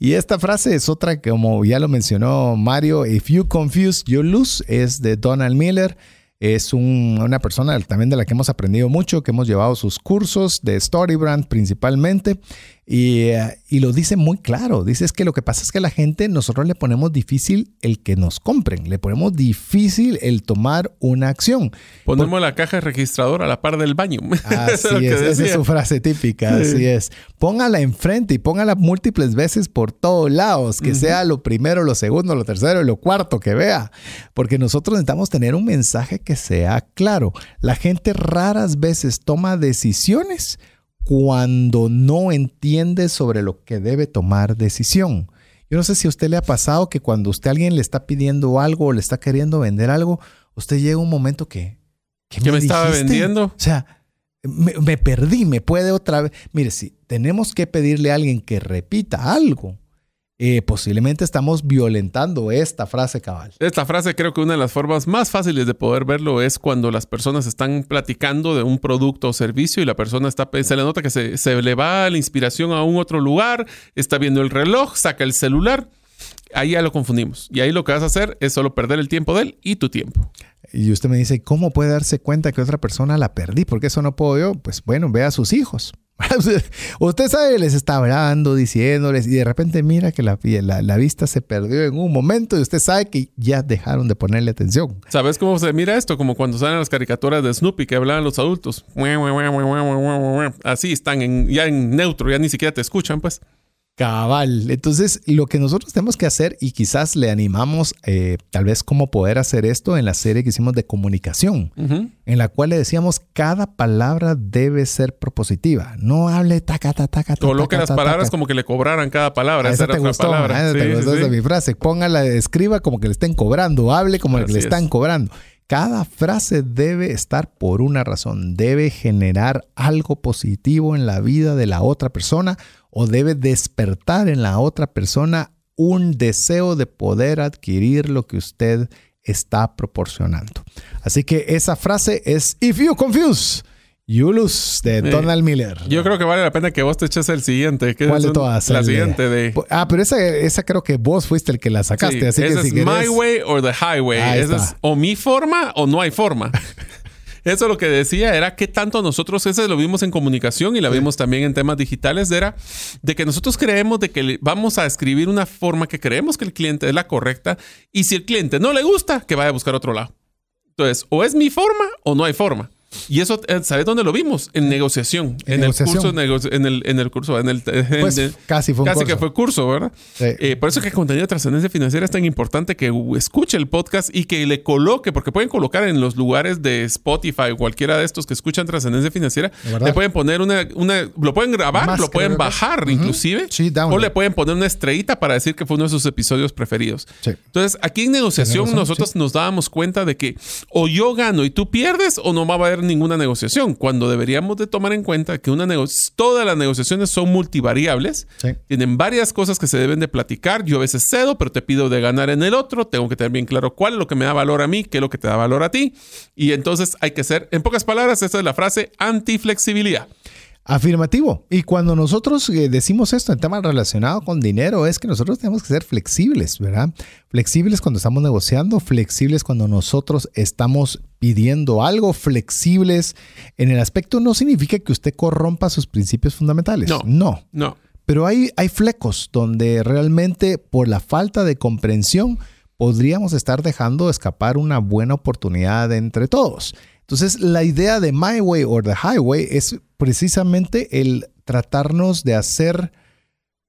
Y esta frase es otra, como ya lo mencionó Mario, If you confuse, you lose, es de Donald Miller. Es una persona también de la que hemos aprendido mucho, que hemos llevado sus cursos de Storybrand principalmente. Eh, y, lo dice muy claro. Dice es que lo que pasa es que a la gente nosotros le ponemos difícil el que nos compren. Le ponemos difícil el tomar una acción. Ponemos la caja registradora a la par del baño. Así es, esa es su frase típica. Así es. Póngala enfrente y póngala múltiples veces por todos lados. Que sea lo primero, lo segundo, lo tercero y lo cuarto que vea. Porque nosotros necesitamos tener un mensaje que sea claro. La gente raras veces toma decisiones cuando no entiende sobre lo que debe tomar decisión. Yo no sé si a usted le ha pasado que cuando usted a alguien le está pidiendo algo o le está queriendo vender algo, usted llega un momento que... ¿Qué me, estaba vendiendo? O sea, me, me, perdí, me puede otra vez... Mire, si tenemos que pedirle a alguien que repita algo, eh, posiblemente estamos violentando esta frase cabal. Esta frase creo que una de las formas más fáciles de poder verlo es cuando las personas están platicando de un producto o servicio y la persona está, se le nota que se, se le va la inspiración a un otro lugar, está viendo el reloj, saca el celular. Ahí ya lo confundimos. Y ahí lo que vas a hacer es solo perder el tiempo de él y tu tiempo. Y usted me dice, ¿cómo puede darse cuenta que otra persona la perdí? Porque eso no puedo yo. Pues bueno, ve a sus hijos. Usted sabe, les está hablando, diciéndoles, y de repente mira que la, la, vista se perdió en un momento y usted sabe que ya dejaron de ponerle atención. ¿Sabes cómo se mira esto? Como cuando salen las caricaturas de Snoopy que hablaban los adultos. Así están en, ya en neutro, ya ni siquiera te escuchan, pues. Cabal. Entonces, lo que nosotros tenemos que hacer, y quizás le animamos eh, tal vez cómo poder hacer esto en la serie que hicimos de comunicación, en la cual le decíamos cada palabra debe ser propositiva. No hable taca, taca, taca. Coloque las palabras como que le cobraran cada palabra. Esa, te gustó, palabra. te gustó mi frase. Póngala, escriba como que le estén cobrando. Hable como que le están cobrando. Cada frase debe estar por una razón, debe generar algo positivo en la vida de la otra persona o debe despertar en la otra persona un deseo de poder adquirir lo que usted está proporcionando. Así que esa frase es If you confuse, Yulus de Donald Miller. Yo creo que vale la pena que vos te eches el siguiente. ¿Cuál de todas? La siguiente de... Ah, pero esa, esa creo que vos fuiste el que la sacaste. así que es si My Way or the Highway. Esa es o mi forma o no hay forma. Eso lo que decía era que tanto nosotros, ese lo vimos en comunicación y la vimos también en temas digitales, era de que nosotros creemos de que vamos a escribir una forma que creemos que el cliente es la correcta y si el cliente no le gusta, que vaya a buscar otro lado. Entonces, o es mi forma o no hay forma. Y eso, eh, ¿sabes dónde lo vimos? En negociación. En, el curso, en el, en el curso, en el, pues, casi fue un Casi que fue curso, ¿verdad? Eh, por eso que el contenido de trascendencia financiera es tan importante que escuche el podcast y que le coloque, porque pueden colocar en los lugares de Spotify o cualquiera de estos que escuchan trascendencia financiera, le pueden poner una, una lo pueden grabar, lo pueden bajar inclusive, o le pueden poner una estrellita para decir que fue uno de sus episodios preferidos. Entonces, aquí en negociación nosotros nos dábamos cuenta de que o yo gano y tú pierdes o no va a haber ninguna negociación, cuando deberíamos de tomar en cuenta que una todas las negociaciones son multivariables, tienen varias cosas que se deben de platicar, yo a veces cedo, pero te pido de ganar en el otro, tengo que tener bien claro cuál es lo que me da valor a mí, qué es lo que te da valor a ti, y entonces hay que ser, en pocas palabras, esa es la frase antiflexibilidad. Afirmativo. Y cuando nosotros eh, decimos esto en temas relacionados con dinero, es que nosotros tenemos que ser flexibles, ¿verdad? Flexibles cuando estamos negociando, flexibles cuando nosotros estamos pidiendo algo, flexibles en el aspecto no significa que usted corrompa sus principios fundamentales. No. No. No. Pero hay, hay flecos donde realmente por la falta de comprensión podríamos estar dejando escapar una buena oportunidad entre todos. Entonces, la idea de My Way or the Highway es precisamente el tratarnos de hacer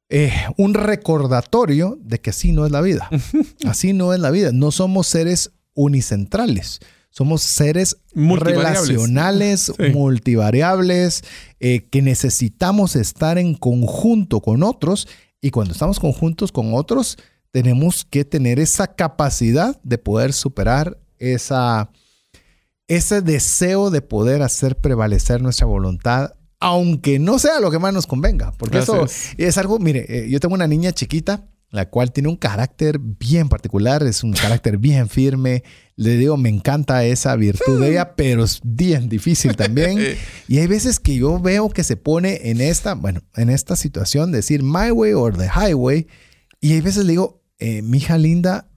eh, un recordatorio de que así no es la vida. Así no es la vida. No somos seres unicentrales. Somos seres relacionales, multivariables, eh, que necesitamos estar en conjunto con otros. Y cuando estamos conjuntos con otros, tenemos que tener esa capacidad de poder superar esa, ese deseo de poder hacer prevalecer nuestra voluntad, aunque no sea lo que más nos convenga. Porque eso es. algo, mire, eh, yo tengo una niña chiquita, la cual tiene un carácter bien particular, es un carácter bien firme. Le digo, me encanta esa virtud de ella, pero es bien difícil también. y hay veces que yo veo que se pone en esta, bueno, en esta situación, decir my way or the highway. Y hay veces le digo, eh, mi hija linda,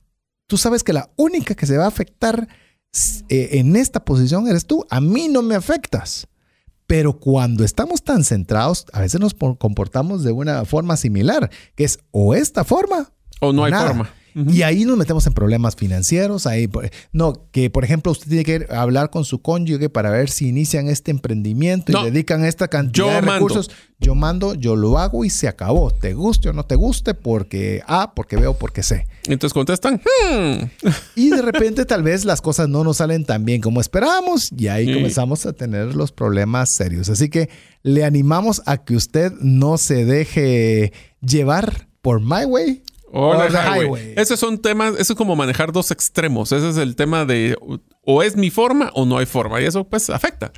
tú sabes que la única que se va a afectar en esta posición eres tú, a mí no me afectas. Pero cuando estamos tan centrados, a veces nos comportamos de una forma similar, que es o esta forma o no hay forma. Y ahí nos metemos en problemas financieros. Ahí, no, que por ejemplo usted tiene que hablar con su cónyuge para ver si inician este emprendimiento y dedican esta cantidad de recursos. Yo mando, yo lo hago y se acabó. Te guste o no te guste, porque A, porque veo, porque sé. Entonces contestan. Hmm". Y de repente tal vez las cosas no nos salen tan bien como esperábamos y ahí comenzamos a tener los problemas serios. Así que le animamos a que usted no se deje llevar por My Way o highway. Esos son temas, eso es como manejar dos extremos. Ese es el tema de o es mi forma o no hay forma. Y eso pues afecta.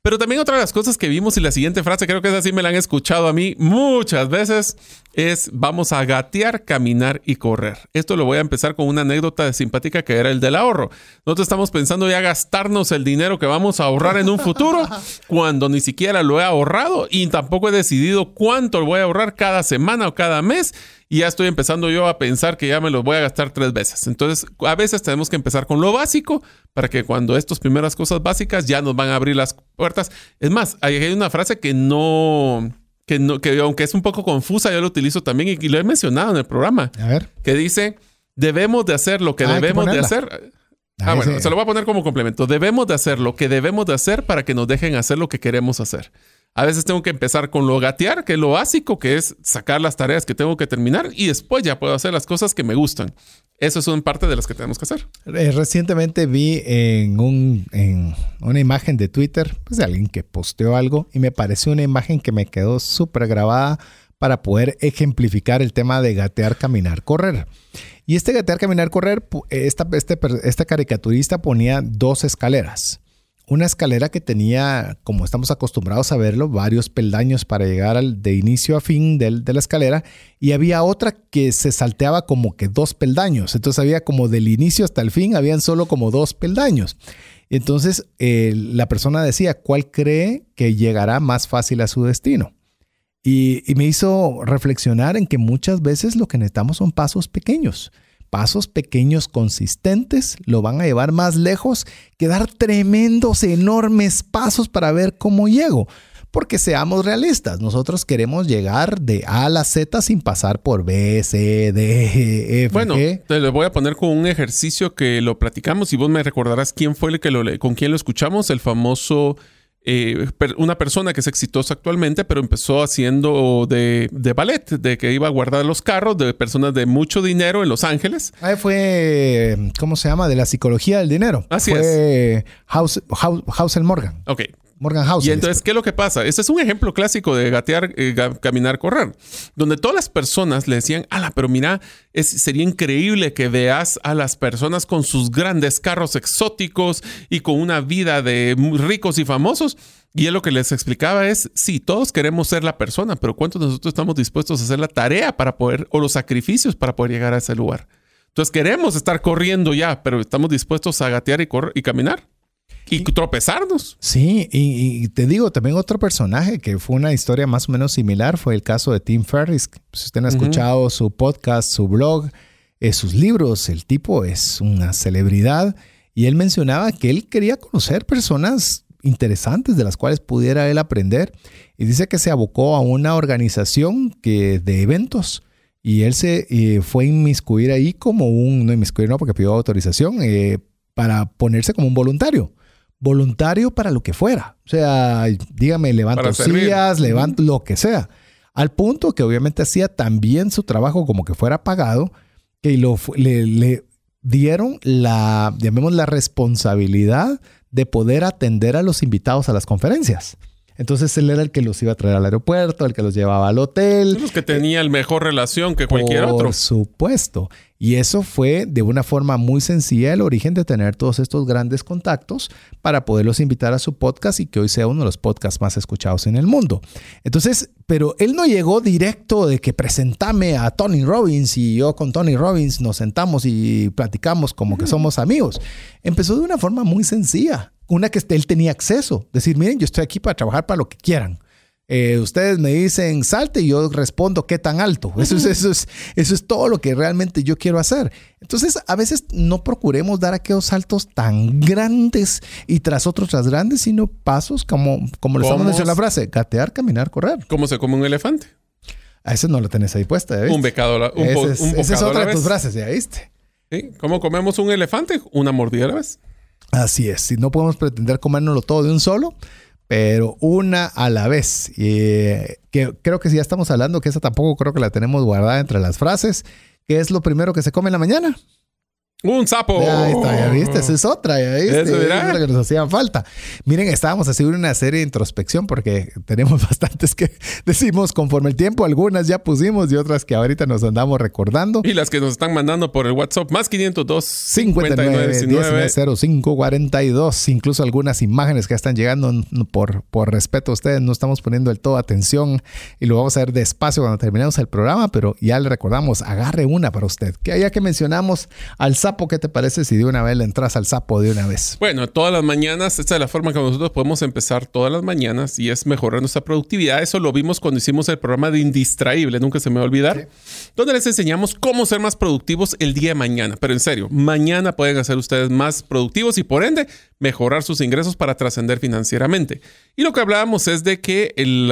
Pero también otra de las cosas que vimos y la siguiente frase, creo que es así, me la han escuchado a mí muchas veces, es vamos a gatear, caminar y correr. Esto lo voy a empezar con una anécdota simpática que era el del ahorro. Nosotros estamos pensando ya gastarnos el dinero que vamos a ahorrar en un futuro cuando ni siquiera lo he ahorrado y tampoco he decidido cuánto lo voy a ahorrar cada semana o cada mes y ya estoy empezando yo a pensar que ya me los voy a gastar tres veces. Entonces, a veces tenemos que empezar con lo básico para que cuando estas primeras cosas básicas ya nos van a abrir las puertas. Es más, hay una frase que no, que no, que aunque es un poco confusa, yo lo utilizo también y, lo he mencionado en el programa. A ver. Que dice, debemos de hacer lo que ah, debemos de hacer. Ah, bueno, se lo voy a poner como complemento. Debemos de hacer lo que debemos de hacer para que nos dejen hacer lo que queremos hacer. A veces tengo que empezar con lo gatear, que es lo básico, que es sacar las tareas que tengo que terminar y después ya puedo hacer las cosas que me gustan. Eso son parte de las que tenemos que hacer. Eh, recientemente vi en, un, en una imagen de Twitter pues, de alguien que posteó algo y me pareció una imagen que me quedó súper grabada para poder ejemplificar el tema de gatear, caminar, correr. Y este gatear, caminar, correr, esta, este, caricaturista ponía dos escaleras una escalera que tenía, como estamos acostumbrados a verlo, varios peldaños para llegar al, de inicio a fin de la escalera y había otra que se salteaba como que dos peldaños. Entonces había como del inicio hasta el fin, habían solo como dos peldaños. Entonces eh, la persona decía, ¿cuál cree que llegará más fácil a su destino? y me hizo reflexionar en que muchas veces lo que necesitamos son pasos pequeños pasos pequeños consistentes lo van a llevar más lejos que dar tremendos, enormes pasos para ver cómo llego. Porque seamos realistas, nosotros queremos llegar de A a la Z sin pasar por B, C, D, e, F. Bueno, te lo voy a poner con un ejercicio que lo platicamos y vos me recordarás quién fue el que lo con quién lo escuchamos, el famoso eh, una persona que es exitosa actualmente, pero empezó haciendo de, ballet, de que iba a guardar los carros de personas de mucho dinero en Los Ángeles. Ahí fue, ¿cómo se llama? De la psicología del dinero. Así fue es. House, House, Morgan. Ok. Morgan House. Y entonces, ¿qué es lo que pasa? Este es un ejemplo clásico de gatear, eh, caminar, correr, donde todas las personas le decían, ala, pero mira, es, sería increíble que veas a las personas con sus grandes carros exóticos y con una vida de ricos y famosos. Y él lo que les explicaba es, sí, todos queremos ser la persona, pero ¿cuántos de nosotros estamos dispuestos a hacer la tarea para poder, o los sacrificios para poder llegar a ese lugar? Entonces queremos estar corriendo ya, pero estamos dispuestos a gatear y, correr, y caminar. Y, tropezarnos. Sí, y, te digo, también otro personaje que fue una historia más o menos similar fue el caso de Tim Ferriss. Si usted ha escuchado su podcast, su blog, eh, sus libros, el tipo es una celebridad y él mencionaba que él quería conocer personas interesantes de las cuales pudiera él aprender y dice que se abocó a una organización que, de eventos y él se eh, fue a inmiscuir ahí como un, no inmiscuir no porque pidió autorización, eh, para ponerse como un voluntario voluntario para lo que fuera. O sea, dígame, levanto sillas, levanto lo que sea. Al punto que obviamente hacía también su trabajo como que fuera pagado, que lo, le, le dieron la, llamemos la responsabilidad de poder atender a los invitados a las conferencias. Entonces él era el que los iba a traer al aeropuerto, el que los llevaba al hotel. Los que tenía el mejor relación que cualquier otro. Por supuesto. Y eso fue de una forma muy sencilla el origen de tener todos estos grandes contactos para poderlos invitar a su podcast y que hoy sea uno de los podcasts más escuchados en el mundo. Entonces, pero él no llegó directo de que presentame a Tony Robbins y yo con Tony Robbins nos sentamos y platicamos como que somos amigos. Empezó de una forma muy sencilla, una que él tenía acceso. Decir, miren, yo estoy aquí para trabajar para lo que quieran. Eh, ustedes me dicen salte y yo respondo qué tan alto. Eso es, eso, es, eso es todo lo que realmente yo quiero hacer. Entonces, a veces no procuremos dar aquellos saltos tan grandes y tras otros tras grandes, sino pasos como, como le estamos mencionando la frase, gatear, caminar, correr. ¿Cómo se come un elefante? A ese no lo tenés ahí puesta, Un becado, un, esa es otra de tus frases, ya viste. ¿Cómo comemos un elefante? Una mordida a la vez. Así es. Si no podemos pretender comérnoslo todo de un solo, pero una a la vez. Y que creo que si ya estamos hablando, que esa tampoco creo que la tenemos guardada entre las frases, que es lo primero que se come en la mañana. Un sapo. Ya está, ya viste, esa es otra, ya viste. Eso es lo que nos hacían falta. Miren, estábamos haciendo una serie de introspección porque tenemos bastantes que decimos conforme el tiempo, algunas ya pusimos y otras que ahorita nos andamos recordando. Y las que nos están mandando por el WhatsApp, más 502 59 19 05 42. Incluso algunas imágenes que están llegando por, por respeto a ustedes, no estamos poniendo del todo atención y lo vamos a ver despacio cuando terminemos el programa, pero ya le recordamos, agarre una para usted. Que ya que mencionamos al sapo, ¿qué te parece si de una vez le entras al sapo de una vez? Bueno, todas las mañanas, esta es la forma que nosotros podemos empezar todas las mañanas y es mejorar nuestra productividad. Eso lo vimos cuando hicimos el programa de Indistraíble, nunca se me va a olvidar, donde les enseñamos cómo ser más productivos el día de mañana. Pero en serio, mañana pueden hacer ustedes más productivos y por ende mejorar sus ingresos para trascender financieramente. Y lo que hablábamos es de que el,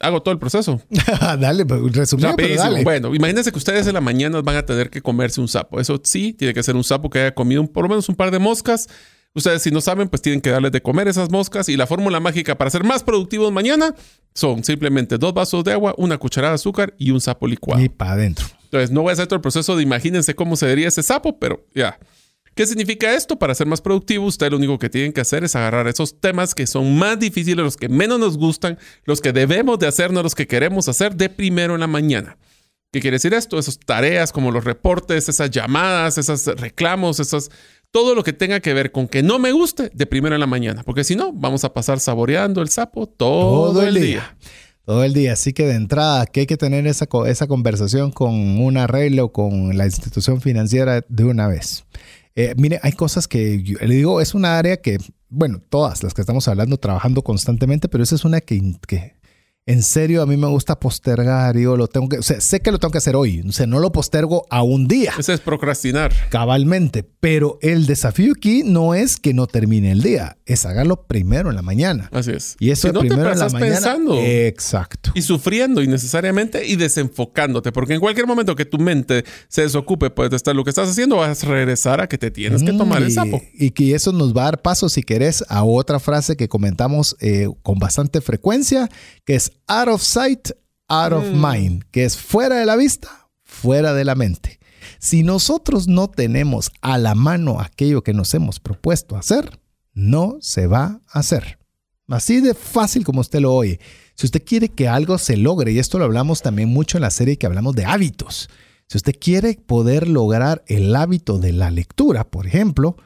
hago todo el proceso. dale, pues, resumido, Bueno, imagínense que ustedes en la mañana van a tener que comerse un sapo. Eso sí, tiene que ser un sapo que haya comido por lo menos un par de moscas. Ustedes si no saben, pues tienen que darles de comer esas moscas. Y la fórmula mágica para ser más productivos mañana son simplemente dos vasos de agua, una cucharada de azúcar y un sapo licuado. Y para adentro. Entonces, no voy a hacer todo el proceso de imagínense cómo se vería ese sapo, pero ya. ¿Qué significa esto? Para ser más productivo, usted lo único que tiene que hacer es agarrar esos temas que son más difíciles, los que menos nos gustan, los que debemos de hacer, no los que queremos hacer de primero en la mañana. ¿Qué quiere decir esto? Esas tareas como los reportes, esas llamadas, esos reclamos, esas, todo lo que tenga que ver con que no me guste de primero en la mañana, porque si no, vamos a pasar saboreando el sapo todo, el día. Todo el día. Así que de entrada, que hay que tener esa, esa conversación con un arreglo con la institución financiera de una vez. Eh, mire, hay cosas que le digo, es una área que, bueno, todas las que estamos hablando, trabajando constantemente, pero esa es una que, que en serio, a mí me gusta postergar. Yo lo tengo que, o sea, sé que lo tengo que hacer hoy. O sea, no lo postergo a un día. Ese es procrastinar. Cabalmente. Pero el desafío aquí no es que no termine el día, es hágalo primero en la mañana. Así es. Y eso Si no primero te en la mañana. pensando. Exacto. y sufriendo innecesariamente y desenfocándote, porque en cualquier momento que tu mente se desocupe pues, de estar lo que estás haciendo, vas a regresar a que te tienes que tomar Mm, el y- sapo. Y que eso nos va a dar paso, si querés, a otra frase que comentamos eh, con bastante frecuencia, que es out of sight, out of Mm. mind, que es fuera de la vista, fuera de la mente. Si nosotros no tenemos a la mano aquello que nos hemos propuesto hacer, no se va a hacer. Así de fácil como usted lo oye. Si usted quiere que algo se logre, y esto lo hablamos también mucho en la serie que hablamos de hábitos, si usted quiere poder lograr el hábito de la lectura, por ejemplo,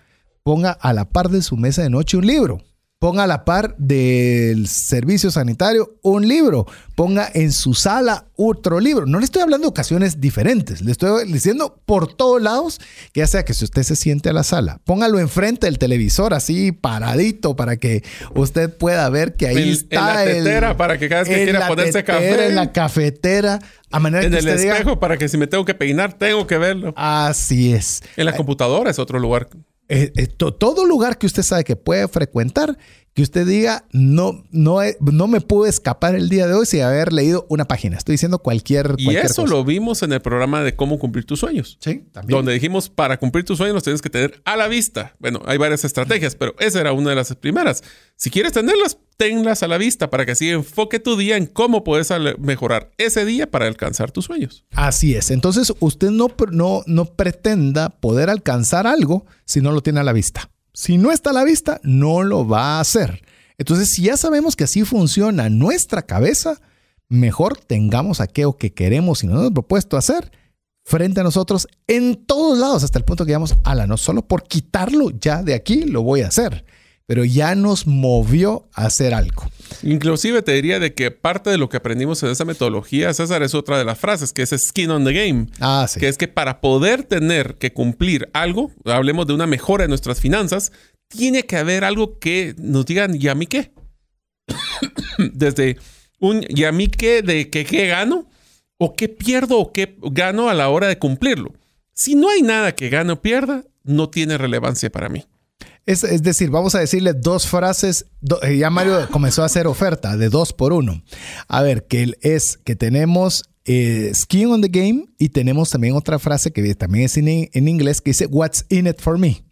ponga a la par de su mesa de noche un libro. Ponga a la par del servicio sanitario un libro. Ponga en su sala otro libro. No le estoy hablando de ocasiones diferentes. Le estoy diciendo por todos lados que ya sea que si usted se siente a la sala, póngalo enfrente del televisor así paradito para que usted pueda ver que ahí En- en está la el- tetera, para que cada vez que en quiera la ponerse tetera, café. En la cafetera. A manera En que el diga, espejo para que si me tengo que peinar, tengo que verlo. Así es. En la computadora es otro lugar. Eh, eh, to- todo lugar que usted sabe que puede frecuentar, que usted diga, no, no, he- no me puedo escapar el día de hoy sin haber leído una página. Estoy diciendo cualquier, Y cualquier eso cosa. lo vimos en el programa de cómo cumplir tus sueños. Sí, también. Donde dijimos, para cumplir tus sueños los tienes que tener a la vista. Bueno, hay varias estrategias, pero esa era una de las primeras. Si quieres tenerlas, tenlas a la vista para que así enfoque tu día en cómo puedes mejorar ese día para alcanzar tus sueños. Así es. Entonces, usted no, no, no pretenda poder alcanzar algo si no lo tiene a la vista. Si no está a la vista, no lo va a hacer. Entonces, si ya sabemos que así funciona nuestra cabeza, mejor tengamos aquello que queremos y nos hemos propuesto hacer frente a nosotros en todos lados, hasta el punto que digamos, ala, no solo por quitarlo ya de aquí lo voy a hacer, pero ya nos movió a hacer algo. Inclusive te diría de que parte de lo que aprendimos en esa metodología, César, es otra de las frases, que es skin on the game. Ah, sí. Que es que para poder tener que cumplir algo, hablemos de una mejora en nuestras finanzas, tiene que haber algo que nos digan, ¿y a mí qué? Desde un ¿y a mí qué? De que qué gano o qué pierdo o qué gano a la hora de cumplirlo. Si no hay nada que gane o pierda, no tiene relevancia para mí. Es, es decir, vamos a decirle dos frases. do- eh, ya Mario comenzó a hacer oferta de dos por uno. A ver, que es que tenemos eh, skin on the game y tenemos también otra frase que también es en, en inglés que dice What's in it for me.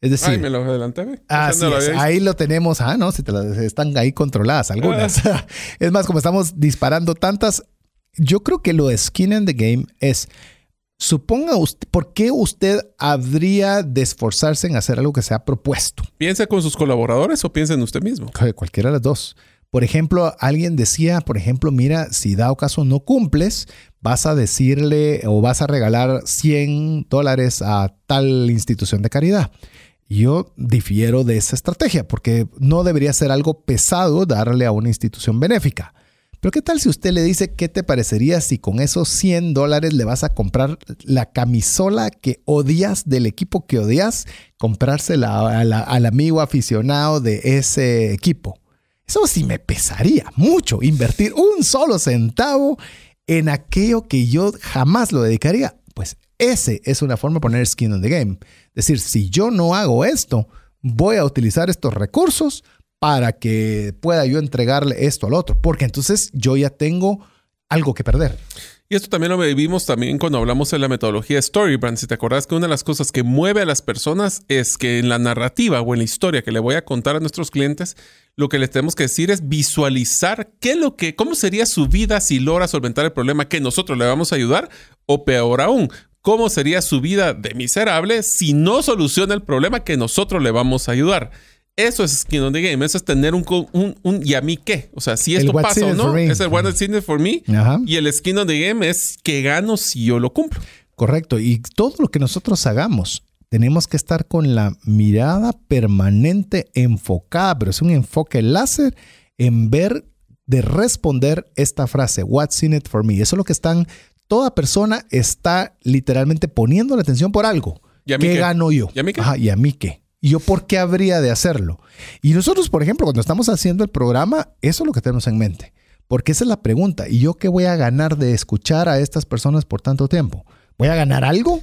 Es decir, Ay, me lo adelanté. Así Ese no lo es, ahí lo tenemos. Ah, no, si te las- están ahí controladas algunas. es más, como estamos disparando tantas, yo creo que lo de skin in the game es, suponga usted, ¿por qué usted habría de esforzarse en hacer algo que se ha propuesto? ¿Piensa con sus colaboradores o piensa en usted mismo? Cu- Cualquiera de las dos. Por ejemplo, alguien decía, por ejemplo, mira, si dado caso no cumples, vas a decirle o vas a regalar 100 dólares a tal institución de caridad. Yo difiero de esa estrategia porque no debería ser algo pesado darle a una institución benéfica. Pero ¿qué tal si usted le dice qué te parecería si con esos 100 dólares le vas a comprar la camisola que odias del equipo que odias, comprársela al amigo aficionado de ese equipo? Eso sí me pesaría mucho, invertir un solo centavo en aquello que yo jamás lo dedicaría. Pues ese es una forma de poner skin on the game. Es decir, si yo no hago esto, voy a utilizar estos recursos para que pueda yo entregarle esto al otro, porque entonces yo ya tengo algo que perder. Y esto también lo vivimos también cuando hablamos de la metodología Storybrand. Si te acordás que una de las cosas que mueve a las personas es que en la narrativa o en la historia que le voy a contar a nuestros clientes, lo que les tenemos que decir es visualizar qué lo que, cómo sería su vida si logra solventar el problema que nosotros le vamos a ayudar o peor aún, cómo sería su vida de miserable si no soluciona el problema que nosotros le vamos a ayudar. Eso es skin on the game. Eso es tener un, un, un ¿y a mí qué? O sea, si esto pasa o no, es el one that's for me. Y el skin on the game es que gano si yo lo cumplo. Correcto. Y todo lo que nosotros hagamos, tenemos que estar con la mirada permanente enfocada, pero es un enfoque láser en ver de responder esta frase, What's in it for me? Eso es lo que están, toda persona está literalmente poniendo la atención por algo. ¿Y ¿Qué, gano yo? ¿Y a mí qué? ¿Y a mí qué? ¿Y yo por qué habría de hacerlo? Y nosotros, por ejemplo, cuando estamos haciendo el programa, eso es lo que tenemos en mente. Porque esa es la pregunta. ¿Y yo qué voy a ganar de escuchar a estas personas por tanto tiempo? ¿Voy a ganar algo?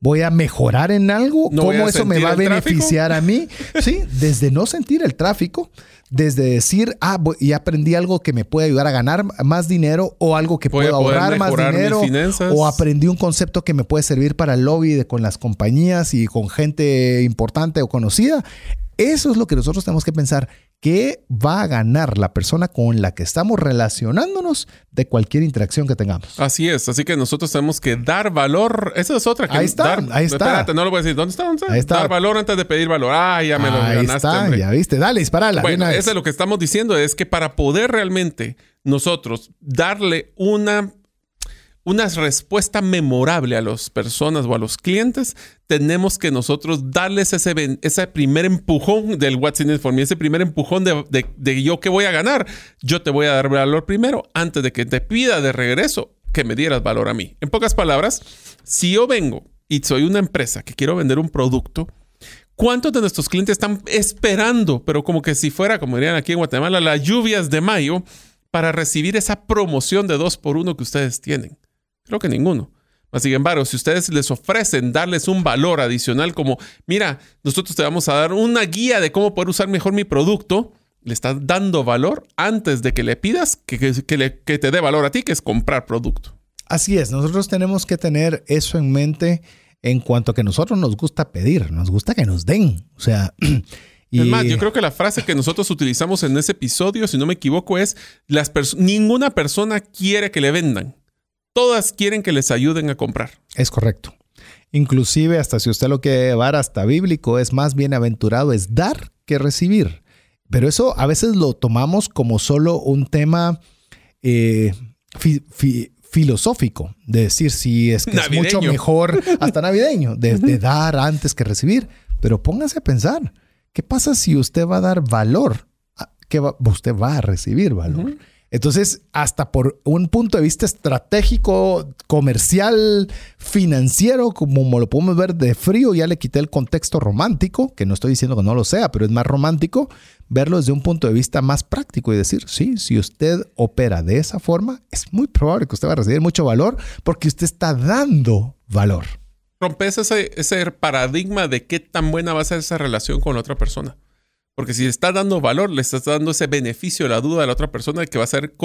¿Voy a mejorar en algo? ¿Cómo eso me va a beneficiar a mí? Sí, desde no sentir el tráfico, desde decir, ah, y aprendí algo que me puede ayudar a ganar más dinero o algo que puedo ahorrar más dinero o aprendí un concepto que me puede servir para el lobby de, con las compañías y con gente importante o conocida. Eso es lo que nosotros tenemos que pensar. ¿Qué va a ganar la persona con la que estamos relacionándonos de cualquier interacción que tengamos? Así es. Así que nosotros tenemos que dar valor. Esa es otra. Que ahí está. ahí está. Espérate, no lo voy a decir. ¿Dónde está? Ahí está. Dar valor antes de pedir valor. Ah, ya me lo ahí Está, ya viste. Dale, disparala. Bueno, eso es lo que estamos diciendo. Es que para poder realmente nosotros darle una una respuesta memorable a las personas o a los clientes, tenemos que nosotros darles ese, primer empujón del What's in it for me, ese primer empujón de, de, yo que voy a ganar. Yo te voy a dar valor primero antes de que te pida de regreso que me dieras valor a mí. En pocas palabras, si yo vengo y soy una empresa que quiero vender un producto, ¿Cuántos de nuestros clientes están esperando, pero como que si fuera, como dirían aquí en Guatemala, las lluvias de mayo, para recibir esa promoción de dos por uno que ustedes tienen? Creo que ninguno. Sin embargo, si ustedes les ofrecen darles un valor adicional como, mira, nosotros te vamos a dar una guía de cómo poder usar mejor mi producto, le estás dando valor antes de que le pidas que, que, te dé valor a ti, que es comprar producto. Así es, nosotros tenemos que tener eso en mente en cuanto a que nosotros nos gusta pedir, nos gusta que nos den. O sea, y... Es más, yo creo que la frase que nosotros utilizamos en ese episodio, si no me equivoco, es las ninguna persona quiere que le vendan todas quieren que les ayuden a comprar. Es correcto. Inclusive, hasta si usted lo quiere llevar hasta bíblico, es más bienaventurado es dar que recibir. Pero eso a veces lo tomamos como solo un tema eh, filosófico, de decir si es que es mucho mejor, hasta navideño, de, dar antes que recibir. Pero póngase a pensar, ¿qué pasa si usted va a dar valor? ¿Qué usted va a recibir valor? Entonces, hasta por un punto de vista estratégico, comercial, financiero, como lo podemos ver de frío, ya le quité el contexto romántico, que no estoy diciendo que no lo sea, pero es más romántico, verlo desde un punto de vista más práctico y decir, sí, si usted opera de esa forma, es muy probable que usted va a recibir mucho valor porque usted está dando valor. Rompes ese, ese paradigma de qué tan buena va a ser esa relación con la otra persona. Porque si le estás dando valor, le estás dando ese beneficio la duda a la otra persona de que va a ser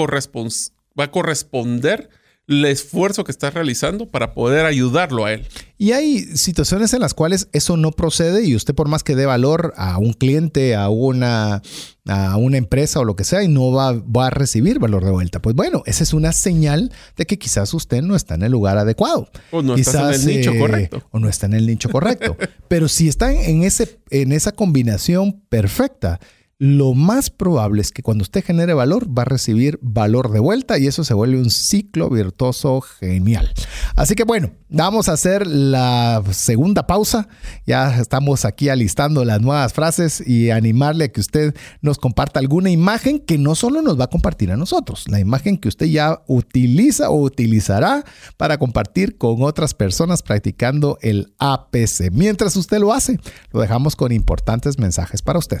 va a corresponder el esfuerzo que estás realizando para poder ayudarlo a él. Y hay situaciones en las cuales eso no procede y usted por más que dé valor a un cliente, a una, a una empresa o lo que sea y no va, va a recibir valor de vuelta. Pues bueno, esa es una señal de que quizás usted no está en el lugar adecuado. O no está en el nicho eh, correcto. O no está en el nicho correcto. Pero si está en, ese, en esa combinación perfecta, lo más probable es que cuando usted genere valor va a recibir valor de vuelta y eso se vuelve un ciclo virtuoso genial. Así que bueno, vamos a hacer la segunda pausa. Ya estamos aquí alistando las nuevas frases y animarle a que usted nos comparta alguna imagen que no solo nos va a compartir a nosotros, la imagen que usted ya utiliza o utilizará para compartir con otras personas practicando el APC. Mientras usted lo hace, lo dejamos con importantes mensajes para usted.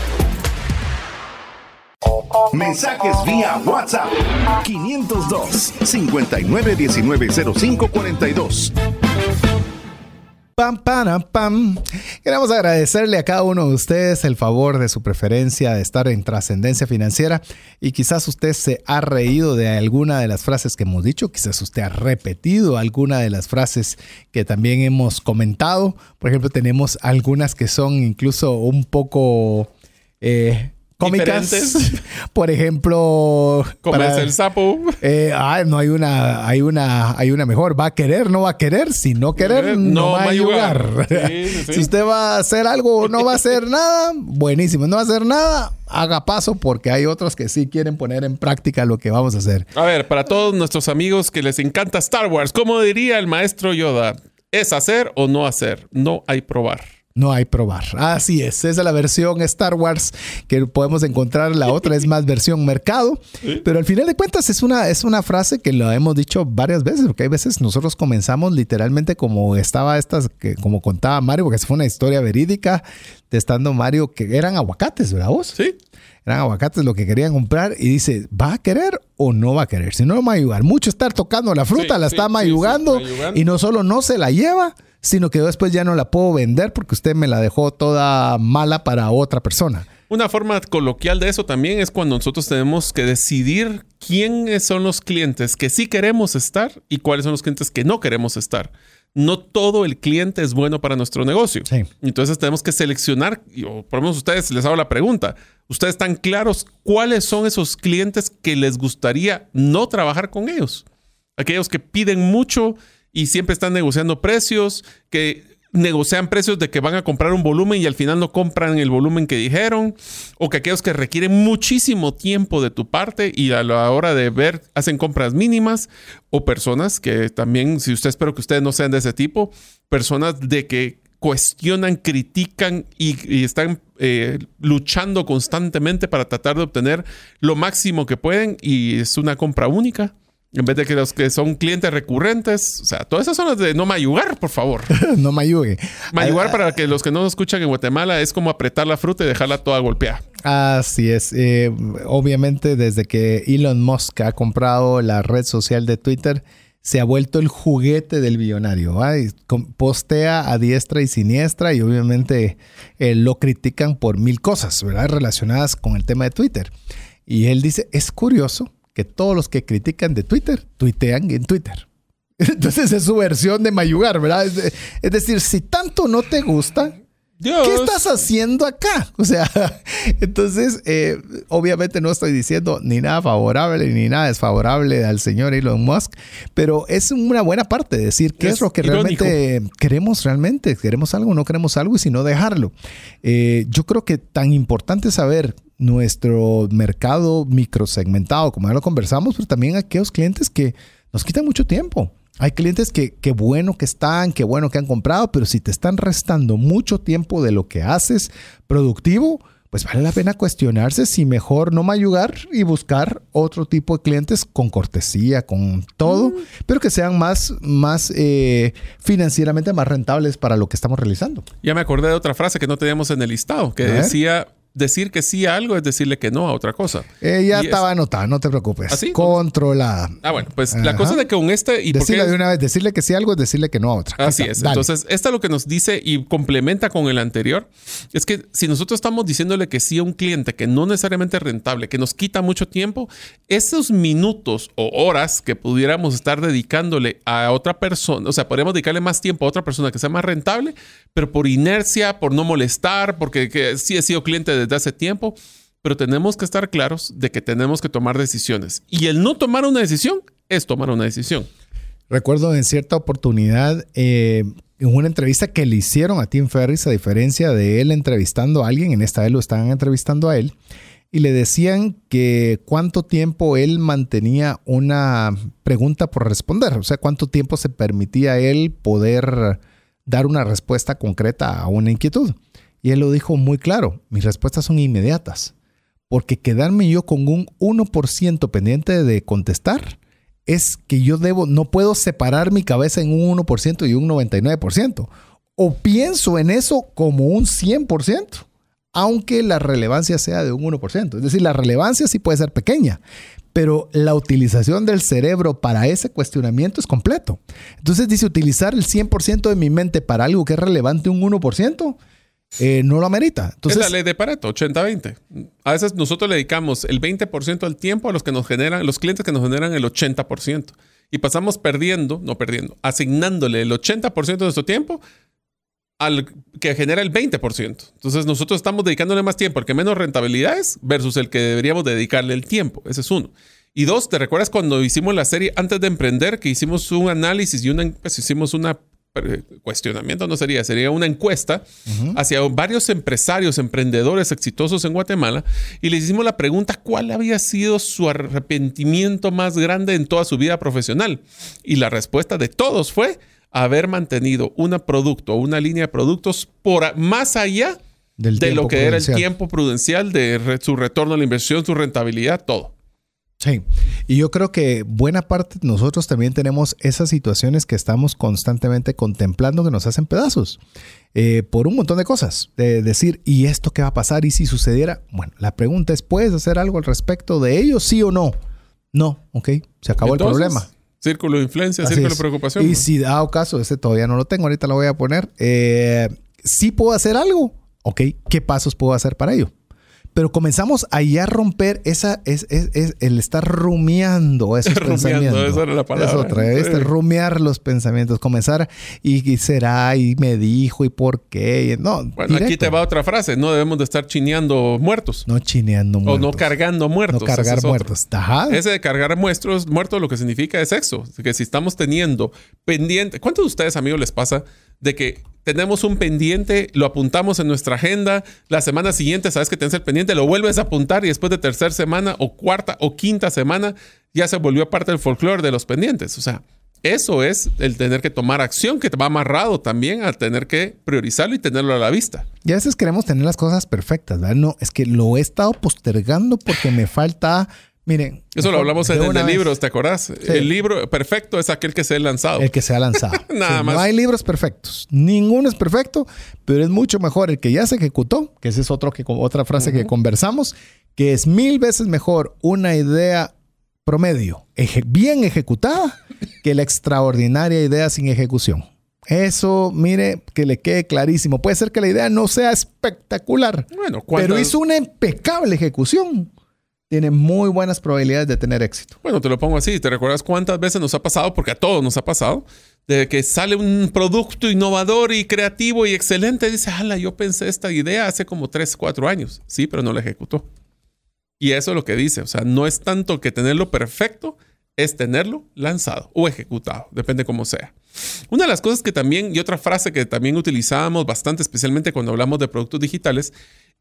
Mensajes vía WhatsApp 502 59190542. Pam, pam, pam. Queremos agradecerle a cada uno de ustedes el favor de su preferencia de estar en trascendencia financiera y quizás usted se ha reído de alguna de las frases que hemos dicho, quizás usted ha repetido alguna de las frases que también hemos comentado. Por ejemplo, tenemos algunas que son incluso un poco... Eh, cómicas. Por ejemplo, comerse el sapo. Eh, ah, no hay una, hay una, hay una mejor. Va a querer, no va a querer. Si no querer, no, va a ayudar. si usted va a hacer algo o no va a hacer nada, buenísimo. No va a hacer nada, haga paso porque hay otros que sí quieren poner en práctica lo que vamos a hacer. A ver, para todos nuestros amigos que les encanta Star Wars, como diría el maestro Yoda, ¿es hacer o no hacer? No hay probar. No hay probar. Así es. Esa es la versión Star Wars que podemos encontrar. La otra es más versión mercado. Pero al final de cuentas es una, es una frase que lo hemos dicho varias veces, porque hay veces nosotros comenzamos literalmente como estaba estas, que, como contaba Mario, porque fue una historia verídica de estando Mario, que eran aguacates, ¿verdad vos? Sí. Eran aguacates lo que querían comprar y dice, ¿va a querer o no va a querer? Si no, no va a ayudar. Mucho estar tocando la fruta, la está mayugando y no solo no se la lleva, sino que después ya no la puedo vender porque usted me la dejó toda mala para otra persona. Una forma coloquial de eso también es cuando nosotros tenemos que decidir quiénes son los clientes que sí queremos estar y cuáles son los clientes que no queremos estar. No todo el cliente es bueno para nuestro negocio. Entonces tenemos que seleccionar, o por lo menos ustedes les hago la pregunta, ¿ustedes están claros cuáles son esos clientes que les gustaría no trabajar con ellos? Aquellos que piden mucho y siempre están negociando precios, que negocian precios de que van a comprar un volumen y al final no compran el volumen que dijeron, o que aquellos que requieren muchísimo tiempo de tu parte y a la hora de ver hacen compras mínimas, o personas que también, si usted espero que ustedes no sean de ese tipo, personas de que cuestionan, critican y, están eh, luchando constantemente para tratar de obtener lo máximo que pueden y es una compra única. En vez de que los que son clientes recurrentes, o sea, todas esas son las de no mayugar, por favor. no mayugue. Mayugar, ah, para que los que no nos escuchan en Guatemala, es como apretar la fruta y dejarla toda golpeada. Así es. Eh, obviamente, desde que Elon Musk ha comprado la red social de Twitter, se ha vuelto el juguete del billonario. postea a diestra y siniestra y obviamente eh, lo critican por mil cosas, ¿verdad? Relacionadas con el tema de Twitter. Y él dice, es curioso que todos los que critican de Twitter, tuitean en Twitter. Entonces es su versión de mayugar, ¿verdad? Es, decir, si tanto no te gusta, ¿qué estás haciendo acá? O sea, entonces, eh, obviamente no estoy diciendo ni nada favorable ni nada desfavorable al señor Elon Musk, pero es una buena parte de decir qué es, lo que realmente queremos realmente, queremos algo, no queremos algo y si no dejarlo. Eh, yo creo que tan importante saber nuestro mercado microsegmentado, como ya lo conversamos, pero también aquellos clientes que nos quitan mucho tiempo. Hay clientes que qué bueno que están, qué bueno que han comprado, pero si te están restando mucho tiempo de lo que haces productivo, pues vale la pena cuestionarse si mejor no mayugar y buscar otro tipo de clientes con cortesía, con todo, mm. pero que sean más, más eh, financieramente más rentables para lo que estamos realizando. Ya me acordé de otra frase que no teníamos en el listado, que decía decir que sí a algo es decirle que no a otra cosa. Ella estaba anotada, no te preocupes. ¿Así? ¿Ah, Controlada. Ah, bueno, pues la cosa de que con este... Y decirle de una vez, decirle que sí a algo es decirle que no a otra. Así es. Entonces, esta lo que nos dice y complementa con el anterior es que si nosotros estamos diciéndole que sí a un cliente que no necesariamente es rentable, que nos quita mucho tiempo, esos minutos o horas que pudiéramos estar dedicándole a otra persona, o sea, podríamos dedicarle más tiempo a otra persona que sea más rentable, pero por inercia, por no molestar, porque sí he sido cliente de desde hace tiempo, pero tenemos que estar claros de que tenemos que tomar decisiones. Y el no tomar una decisión es tomar una decisión. Recuerdo en cierta oportunidad, eh, en una entrevista que le hicieron a Tim Ferris, a diferencia de él entrevistando a alguien, en esta vez lo estaban entrevistando a él, y le decían que cuánto tiempo él mantenía una pregunta por responder, o sea, cuánto tiempo se permitía él poder dar una respuesta concreta a una inquietud. Y él lo dijo muy claro, mis respuestas son inmediatas, porque quedarme yo con un 1% pendiente de contestar es que yo debo, no puedo separar mi cabeza en un 1% y un 99%. O pienso en eso como un 100% aunque la relevancia sea de un 1%. Es decir, la relevancia sí puede ser pequeña, pero la utilización del cerebro para ese cuestionamiento es completo. Entonces dice, utilizar el 100% de mi mente para algo que es relevante un 1%. Eh, no lo amerita. Entonces, es la ley de Pareto, 80-20. A veces nosotros le dedicamos el 20% del tiempo a los que nos generan, los clientes que nos generan el 80%. Y pasamos perdiendo, no perdiendo, asignándole el 80% de nuestro tiempo al que genera el 20%. Entonces nosotros estamos dedicándole más tiempo al que menos rentabilidad es versus el que deberíamos dedicarle el tiempo. Ese es uno. Y dos, ¿te recuerdas cuando hicimos la serie antes de emprender que hicimos un análisis y una, pues hicimos una cuestionamiento no sería, sería una encuesta hacia varios empresarios, emprendedores exitosos en Guatemala y les hicimos la pregunta cuál había sido su arrepentimiento más grande en toda su vida profesional. Y la respuesta de todos fue haber mantenido un producto o una línea de productos por más allá de lo que era el tiempo prudencial de su retorno a la inversión, su rentabilidad, todo. Sí, y yo creo que buena parte de nosotros también tenemos esas situaciones que estamos constantemente contemplando que nos hacen pedazos eh, por un montón de cosas. De decir, ¿y esto qué va a pasar? ¿Y si sucediera? Bueno, la pregunta es, ¿puedes hacer algo al respecto de ello, sí o no? No, ok, se acabó el problema. Círculo de influencia, círculo de preocupación. Y si da caso, ese todavía no lo tengo, ahorita lo voy a poner. Eh, sí puedo hacer algo. Ok, ¿qué pasos puedo hacer para ello? Pero comenzamos a ya romper esa, es, es, el estar rumiando esos pensamientos. Esa era la palabra. Es otra, este, rumiar los pensamientos, comenzar y, será y me dijo y por qué. no, bueno, aquí te va otra frase, no debemos de estar chineando muertos. No chineando muertos. O no cargando muertos. No cargar muertos. Ese de cargar muertos, muertos lo que significa es eso, que si estamos teniendo pendiente, ¿cuántos de ustedes amigos les pasa de que tenemos un pendiente, lo apuntamos en nuestra agenda, la semana siguiente sabes que tienes el pendiente, lo vuelves a apuntar y después de tercera semana o cuarta o quinta semana ya se volvió parte del folclore de los pendientes. O sea, eso es el tener que tomar acción que te va amarrado también a tener que priorizarlo y tenerlo a la vista. Y a veces queremos tener las cosas perfectas, ¿verdad? No, es que lo he estado postergando porque me falta Miren. Eso lo hablamos en el libro, ¿te acordás? El libro perfecto es aquel que se ha lanzado. El que se ha lanzado. Nada más. No hay libros perfectos. Ninguno es perfecto, pero es mucho mejor el que ya se ejecutó, que esa es otro que, otra frase que conversamos, que es mil veces mejor una idea promedio bien ejecutada que la extraordinaria idea sin ejecución. Eso, mire, que le quede clarísimo. Puede ser que la idea no sea espectacular, bueno, pero hizo una impecable ejecución tiene muy buenas probabilidades de tener éxito. Bueno, te lo pongo así. ¿Te recuerdas cuántas veces nos ha pasado? Porque a todos nos ha pasado. De que sale un producto innovador y creativo y excelente. dice, ala, yo pensé esta idea hace como 3, 4 años. Sí, pero no la ejecutó. Y eso es lo que dice. O sea, no es tanto que tenerlo perfecto, es tenerlo lanzado o ejecutado. Depende cómo sea. Una de las cosas que también, y otra frase que también utilizábamos bastante, especialmente cuando hablamos de productos digitales,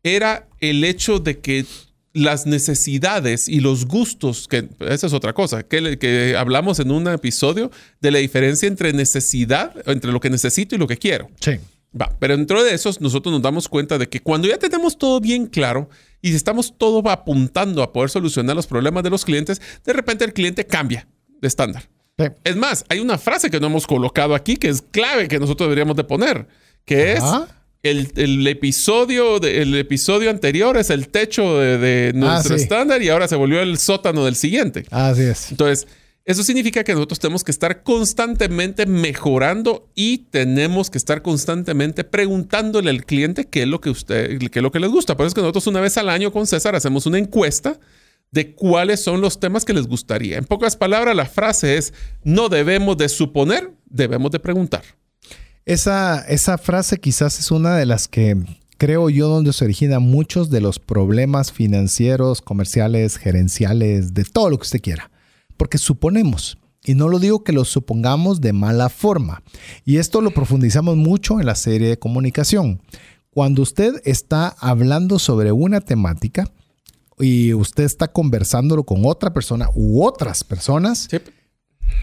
era el hecho de que las necesidades y los gustos, que esa es otra cosa, que, que, hablamos en un episodio de la diferencia entre necesidad, entre lo que necesito y lo que quiero. Sí. Va, pero dentro de eso nosotros nos damos cuenta de que cuando ya tenemos todo bien claro y estamos todo apuntando a poder solucionar los problemas de los clientes, de repente el cliente cambia de estándar. Es más, hay una frase que no hemos colocado aquí que es clave que nosotros deberíamos de poner, que es el, episodio el episodio anterior es el techo de, ah, nuestro estándar y ahora se volvió el sótano del siguiente. Así es. Entonces, eso significa que nosotros tenemos que estar constantemente mejorando y tenemos que estar constantemente preguntándole al cliente qué es lo que usted, qué es lo que les gusta. Por eso es que nosotros una vez al año con César hacemos una encuesta de cuáles son los temas que les gustaría. En pocas palabras, la frase es, no debemos de suponer, debemos de preguntar. Esa, esa frase quizás es una de las que creo yo donde se originan muchos de los problemas financieros, comerciales, gerenciales, de todo lo que usted quiera. Porque suponemos, y no lo digo que lo supongamos de mala forma, y esto lo profundizamos mucho en la serie de comunicación. Cuando usted está hablando sobre una temática, y usted está conversándolo con otra persona u otras personas, Sí.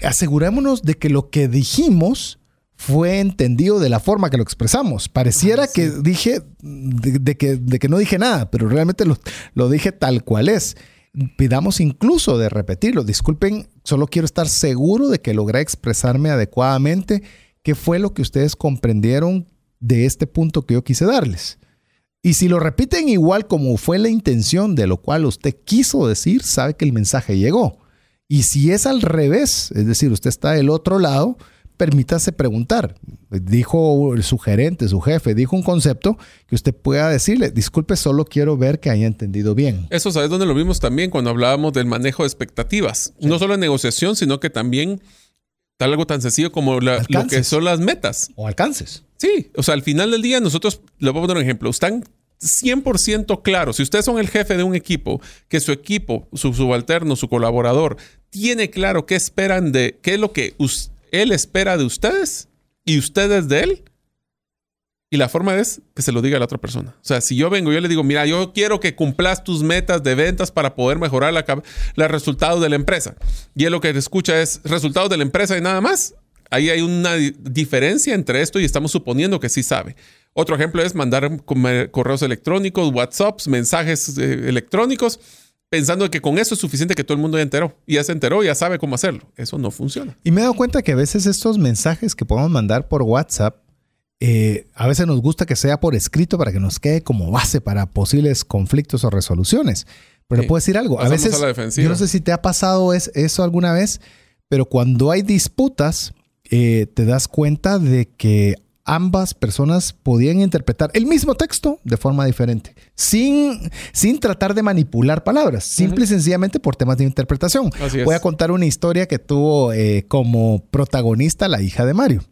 asegurémonos de que lo que dijimos fue entendido de la forma que lo expresamos. Pareciera Ah, que dije, de, de que, de que no dije nada, pero realmente lo, lo dije tal cual es. Pidamos incluso de repetirlo. Disculpen, solo quiero estar seguro de que logré expresarme adecuadamente. ¿Qué fue lo que ustedes comprendieron de este punto que yo quise darles? Y si lo repiten igual como fue la intención de lo cual usted quiso decir, sabe que el mensaje llegó. Y si es al revés, es decir, usted está del otro lado, permítase preguntar. Dijo su gerente, su jefe, dijo un concepto que usted pueda decirle, disculpe, solo quiero ver que haya entendido bien. Eso, ¿sabes dónde lo vimos también? Cuando hablábamos del manejo de expectativas. No solo en negociación, sino que también tal algo tan sencillo como la- lo que son las metas. O alcances. Sí, o sea, al final del día nosotros, le voy a poner un ejemplo, están 100% claros. Si ustedes son el jefe de un equipo, que su equipo, su subalterno, su colaborador, tiene claro qué esperan de, qué es lo que us- él espera de ustedes y ustedes de él. Y la forma es que se lo diga a la otra persona. O sea, si yo vengo, yo le digo, mira, yo quiero que cumplas tus metas de ventas para poder mejorar los resultados de la empresa. Y él lo que escucha es resultados de la empresa y nada más. Ahí hay una di- diferencia entre esto y estamos suponiendo que sí sabe. Otro ejemplo es mandar correos electrónicos, WhatsApps, mensajes eh, electrónicos, pensando que con eso es suficiente que todo el mundo ya enteró. Y ya se enteró, ya sabe cómo hacerlo. Eso no funciona. Y me he dado cuenta que a veces estos mensajes que podemos mandar por WhatsApp, eh, a veces nos gusta que sea por escrito para que nos quede como base para posibles conflictos o resoluciones. Pero Sí. le puedo decir algo. A veces, a yo no sé si te ha pasado es- eso alguna vez, pero cuando hay disputas, eh, te das cuenta de que ambas personas podían interpretar el mismo texto de forma diferente, sin, sin tratar de manipular palabras, simple y sencillamente por temas de interpretación. Así es. Voy a contar una historia que tuvo eh, como protagonista la hija de Mario.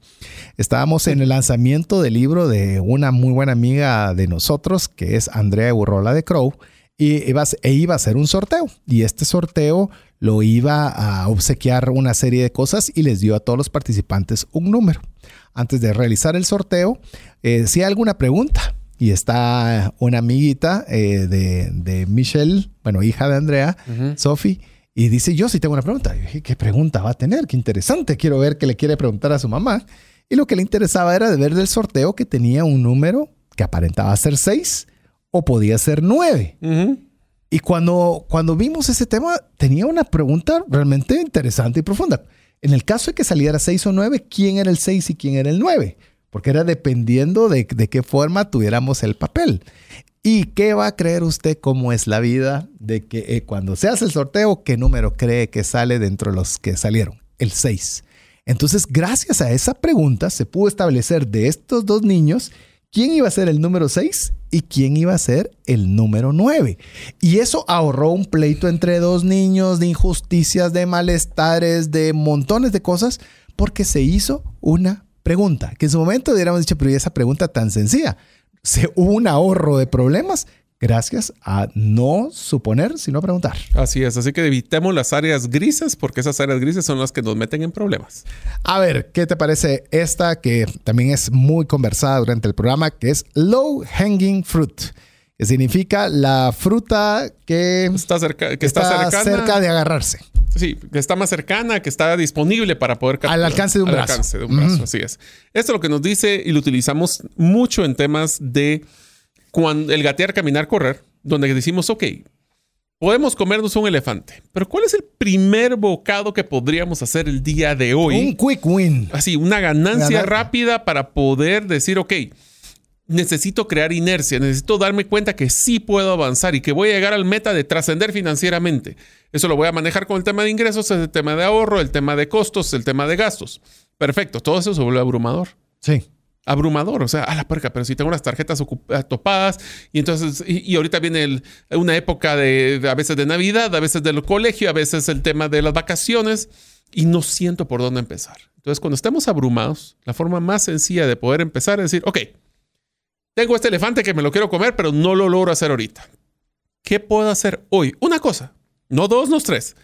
Estábamos en el lanzamiento del libro de una muy buena amiga de nosotros, que es Andrea Burrola de Crow, y iba a, e iba a hacer un sorteo. Y este sorteo lo iba a obsequiar una serie de cosas y les dio a todos los participantes un número. Antes de realizar el sorteo, eh, si hay alguna pregunta, y está una amiguita eh, de, de Michelle, bueno, hija de Andrea, Sophie, y dice, yo sí tengo una pregunta. Y dije, ¿qué pregunta va a tener? Qué interesante. Quiero ver qué le quiere preguntar a su mamá. Y lo que le interesaba era de ver del sorteo que tenía un número que aparentaba ser 6 o podía ser 9. Ujú. Y cuando, cuando vimos ese tema, tenía una pregunta realmente interesante y profunda. En el caso de que saliera 6 o 9, ¿quién era el 6 y quién era el 9? Porque era dependiendo de, de qué forma tuviéramos el papel. ¿Y qué va a creer usted cómo es la vida de que eh, cuando se hace el sorteo, qué número cree que sale dentro de los que salieron? El 6. Entonces, gracias a esa pregunta, se pudo establecer de estos dos niños quién iba a ser el número 6 y quién iba a ser el número 9. Y eso ahorró un pleito entre dos niños de injusticias, de malestares, de montones de cosas, porque se hizo una pregunta, que en su momento hubiéramos dicho, pero ¿y esa pregunta tan sencilla? Se hubo un ahorro de problemas gracias a no suponer, sino preguntar. Así es, así que evitemos las áreas grises porque esas áreas grises son las que nos meten en problemas. A ver, ¿qué te parece esta que también es muy conversada durante el programa, que es low hanging fruit? Que significa la fruta que Está cerca, que que está, está, cercana, cerca de agarrarse. sí, que está más cercana, que está disponible para poder capturar. Al alcance de un Al brazo. alcance de un brazo, así es. Esto es lo que nos dice y lo utilizamos mucho en temas de cuando el gatear, caminar, correr, donde decimos, ok, podemos comernos un elefante, pero ¿cuál es el primer bocado que podríamos hacer el día de hoy? Un quick win. así, una ganancia Ganar. rápida para poder decir, ok, necesito crear inercia, necesito darme cuenta que sí puedo avanzar y que voy a llegar al meta de trascender financieramente. Eso lo voy a manejar con el tema de ingresos, el tema de ahorro, el tema de costos, el tema de gastos. Perfecto, todo eso se vuelve abrumador. Sí. Abrumador, o sea, a la perca, pero si tengo unas tarjetas eh, topadas y entonces, y, y ahorita viene una época de, de a veces de Navidad, a veces del colegio, a veces el tema de las vacaciones y no siento por dónde empezar. Entonces, cuando estemos abrumados, la forma más sencilla de poder empezar es decir, ok, tengo este elefante que me lo quiero comer, pero no lo logro hacer ahorita. ¿Qué puedo hacer hoy? Una cosa, no dos, no tres.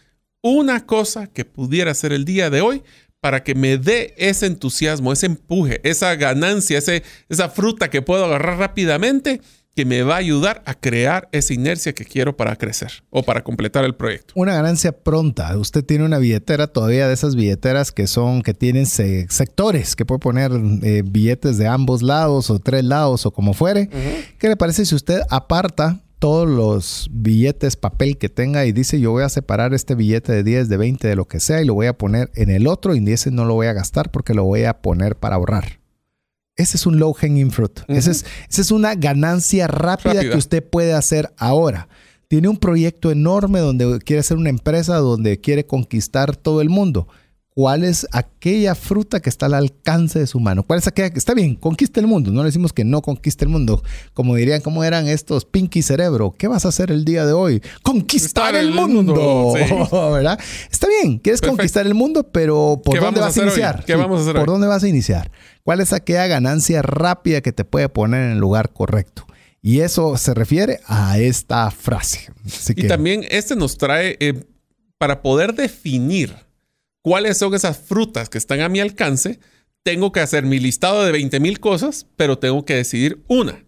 Una cosa que pudiera hacer el día de hoy para que me dé ese entusiasmo, ese empuje, esa ganancia, ese, esa fruta que puedo agarrar rápidamente que me va a ayudar a crear esa inercia que quiero para crecer o para completar el proyecto. Una ganancia pronta. Usted tiene una billetera todavía de esas billeteras que son, que tienen sectores, que puede poner eh, billetes de ambos lados o tres lados o como fuere. ¿Qué le parece si usted aparta todos los billetes, papel que tenga y dice yo voy a separar este billete de 10, de 20, de lo que sea y lo voy a poner en el otro y ese no lo voy a gastar porque lo voy a poner para ahorrar? Ese es un low hanging fruit. Esa es, es, una ganancia rápida, que usted puede hacer ahora. Tiene un proyecto enorme donde quiere hacer una empresa, donde quiere conquistar todo el mundo. ¿Cuál es aquella fruta que está al alcance de su mano? ¿Cuál es aquella que está bien? Conquista el mundo. No le decimos que no conquiste el mundo. Como dirían, ¿cómo eran estos Pinky Cerebro? ¿Qué vas a hacer el día de hoy? Conquistar el, mundo. ¿Verdad? Está bien, quieres conquistar el mundo, pero ¿por dónde vas a, iniciar? ¿Qué vamos a hacer ¿Por dónde vas a iniciar? ¿Cuál es aquella ganancia rápida que te puede poner en el lugar correcto? Y eso se refiere a esta frase. y también este nos trae eh, para poder definir cuáles son esas frutas que están a mi alcance. Tengo que hacer mi listado de 20 mil cosas, pero tengo que decidir una.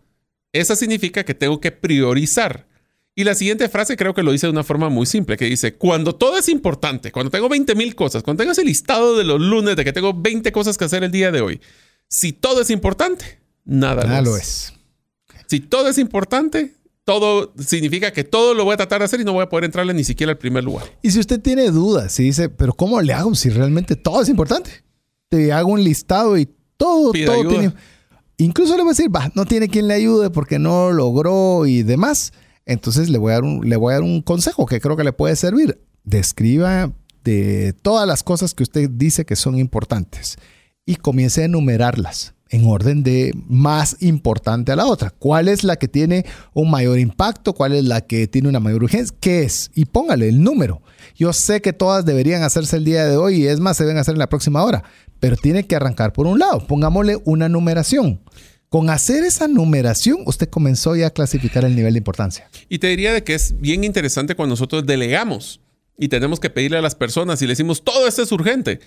Esa significa que tengo que priorizar. Y la siguiente frase creo que lo dice de una forma muy simple, que dice, cuando todo es importante, cuando tengo 20 mil cosas, cuando tengo ese listado de los lunes de que tengo 20 cosas que hacer el día de hoy, si todo es importante, nada, nada lo, es. Si todo es importante, todo significa que todo lo voy a tratar de hacer y no voy a poder entrarle ni siquiera al primer lugar. Y si usted tiene dudas, si dice, pero ¿cómo le hago si realmente todo es importante? Te hago un listado y todo, todo tiene... Incluso le voy a decir, va, no tiene quien le ayude porque no logró y demás. Entonces le voy a dar un, le voy a dar un consejo que creo que le puede servir. Describa de todas las cosas que usted dice que son importantes y comience a enumerarlas en orden de más importante a la otra. ¿Cuál es la que tiene un mayor impacto? ¿Cuál es la que tiene una mayor urgencia? ¿Qué es? Y póngale el número. Yo sé que todas deberían hacerse el día de hoy y es más, se deben hacer en la próxima hora, pero tiene que arrancar por un lado. Pongámosle una numeración. Con hacer esa numeración, usted comenzó ya a clasificar el nivel de importancia. Y te diría de que es bien interesante cuando nosotros delegamos y tenemos que pedirle a las personas y le decimos, todo esto es urgente.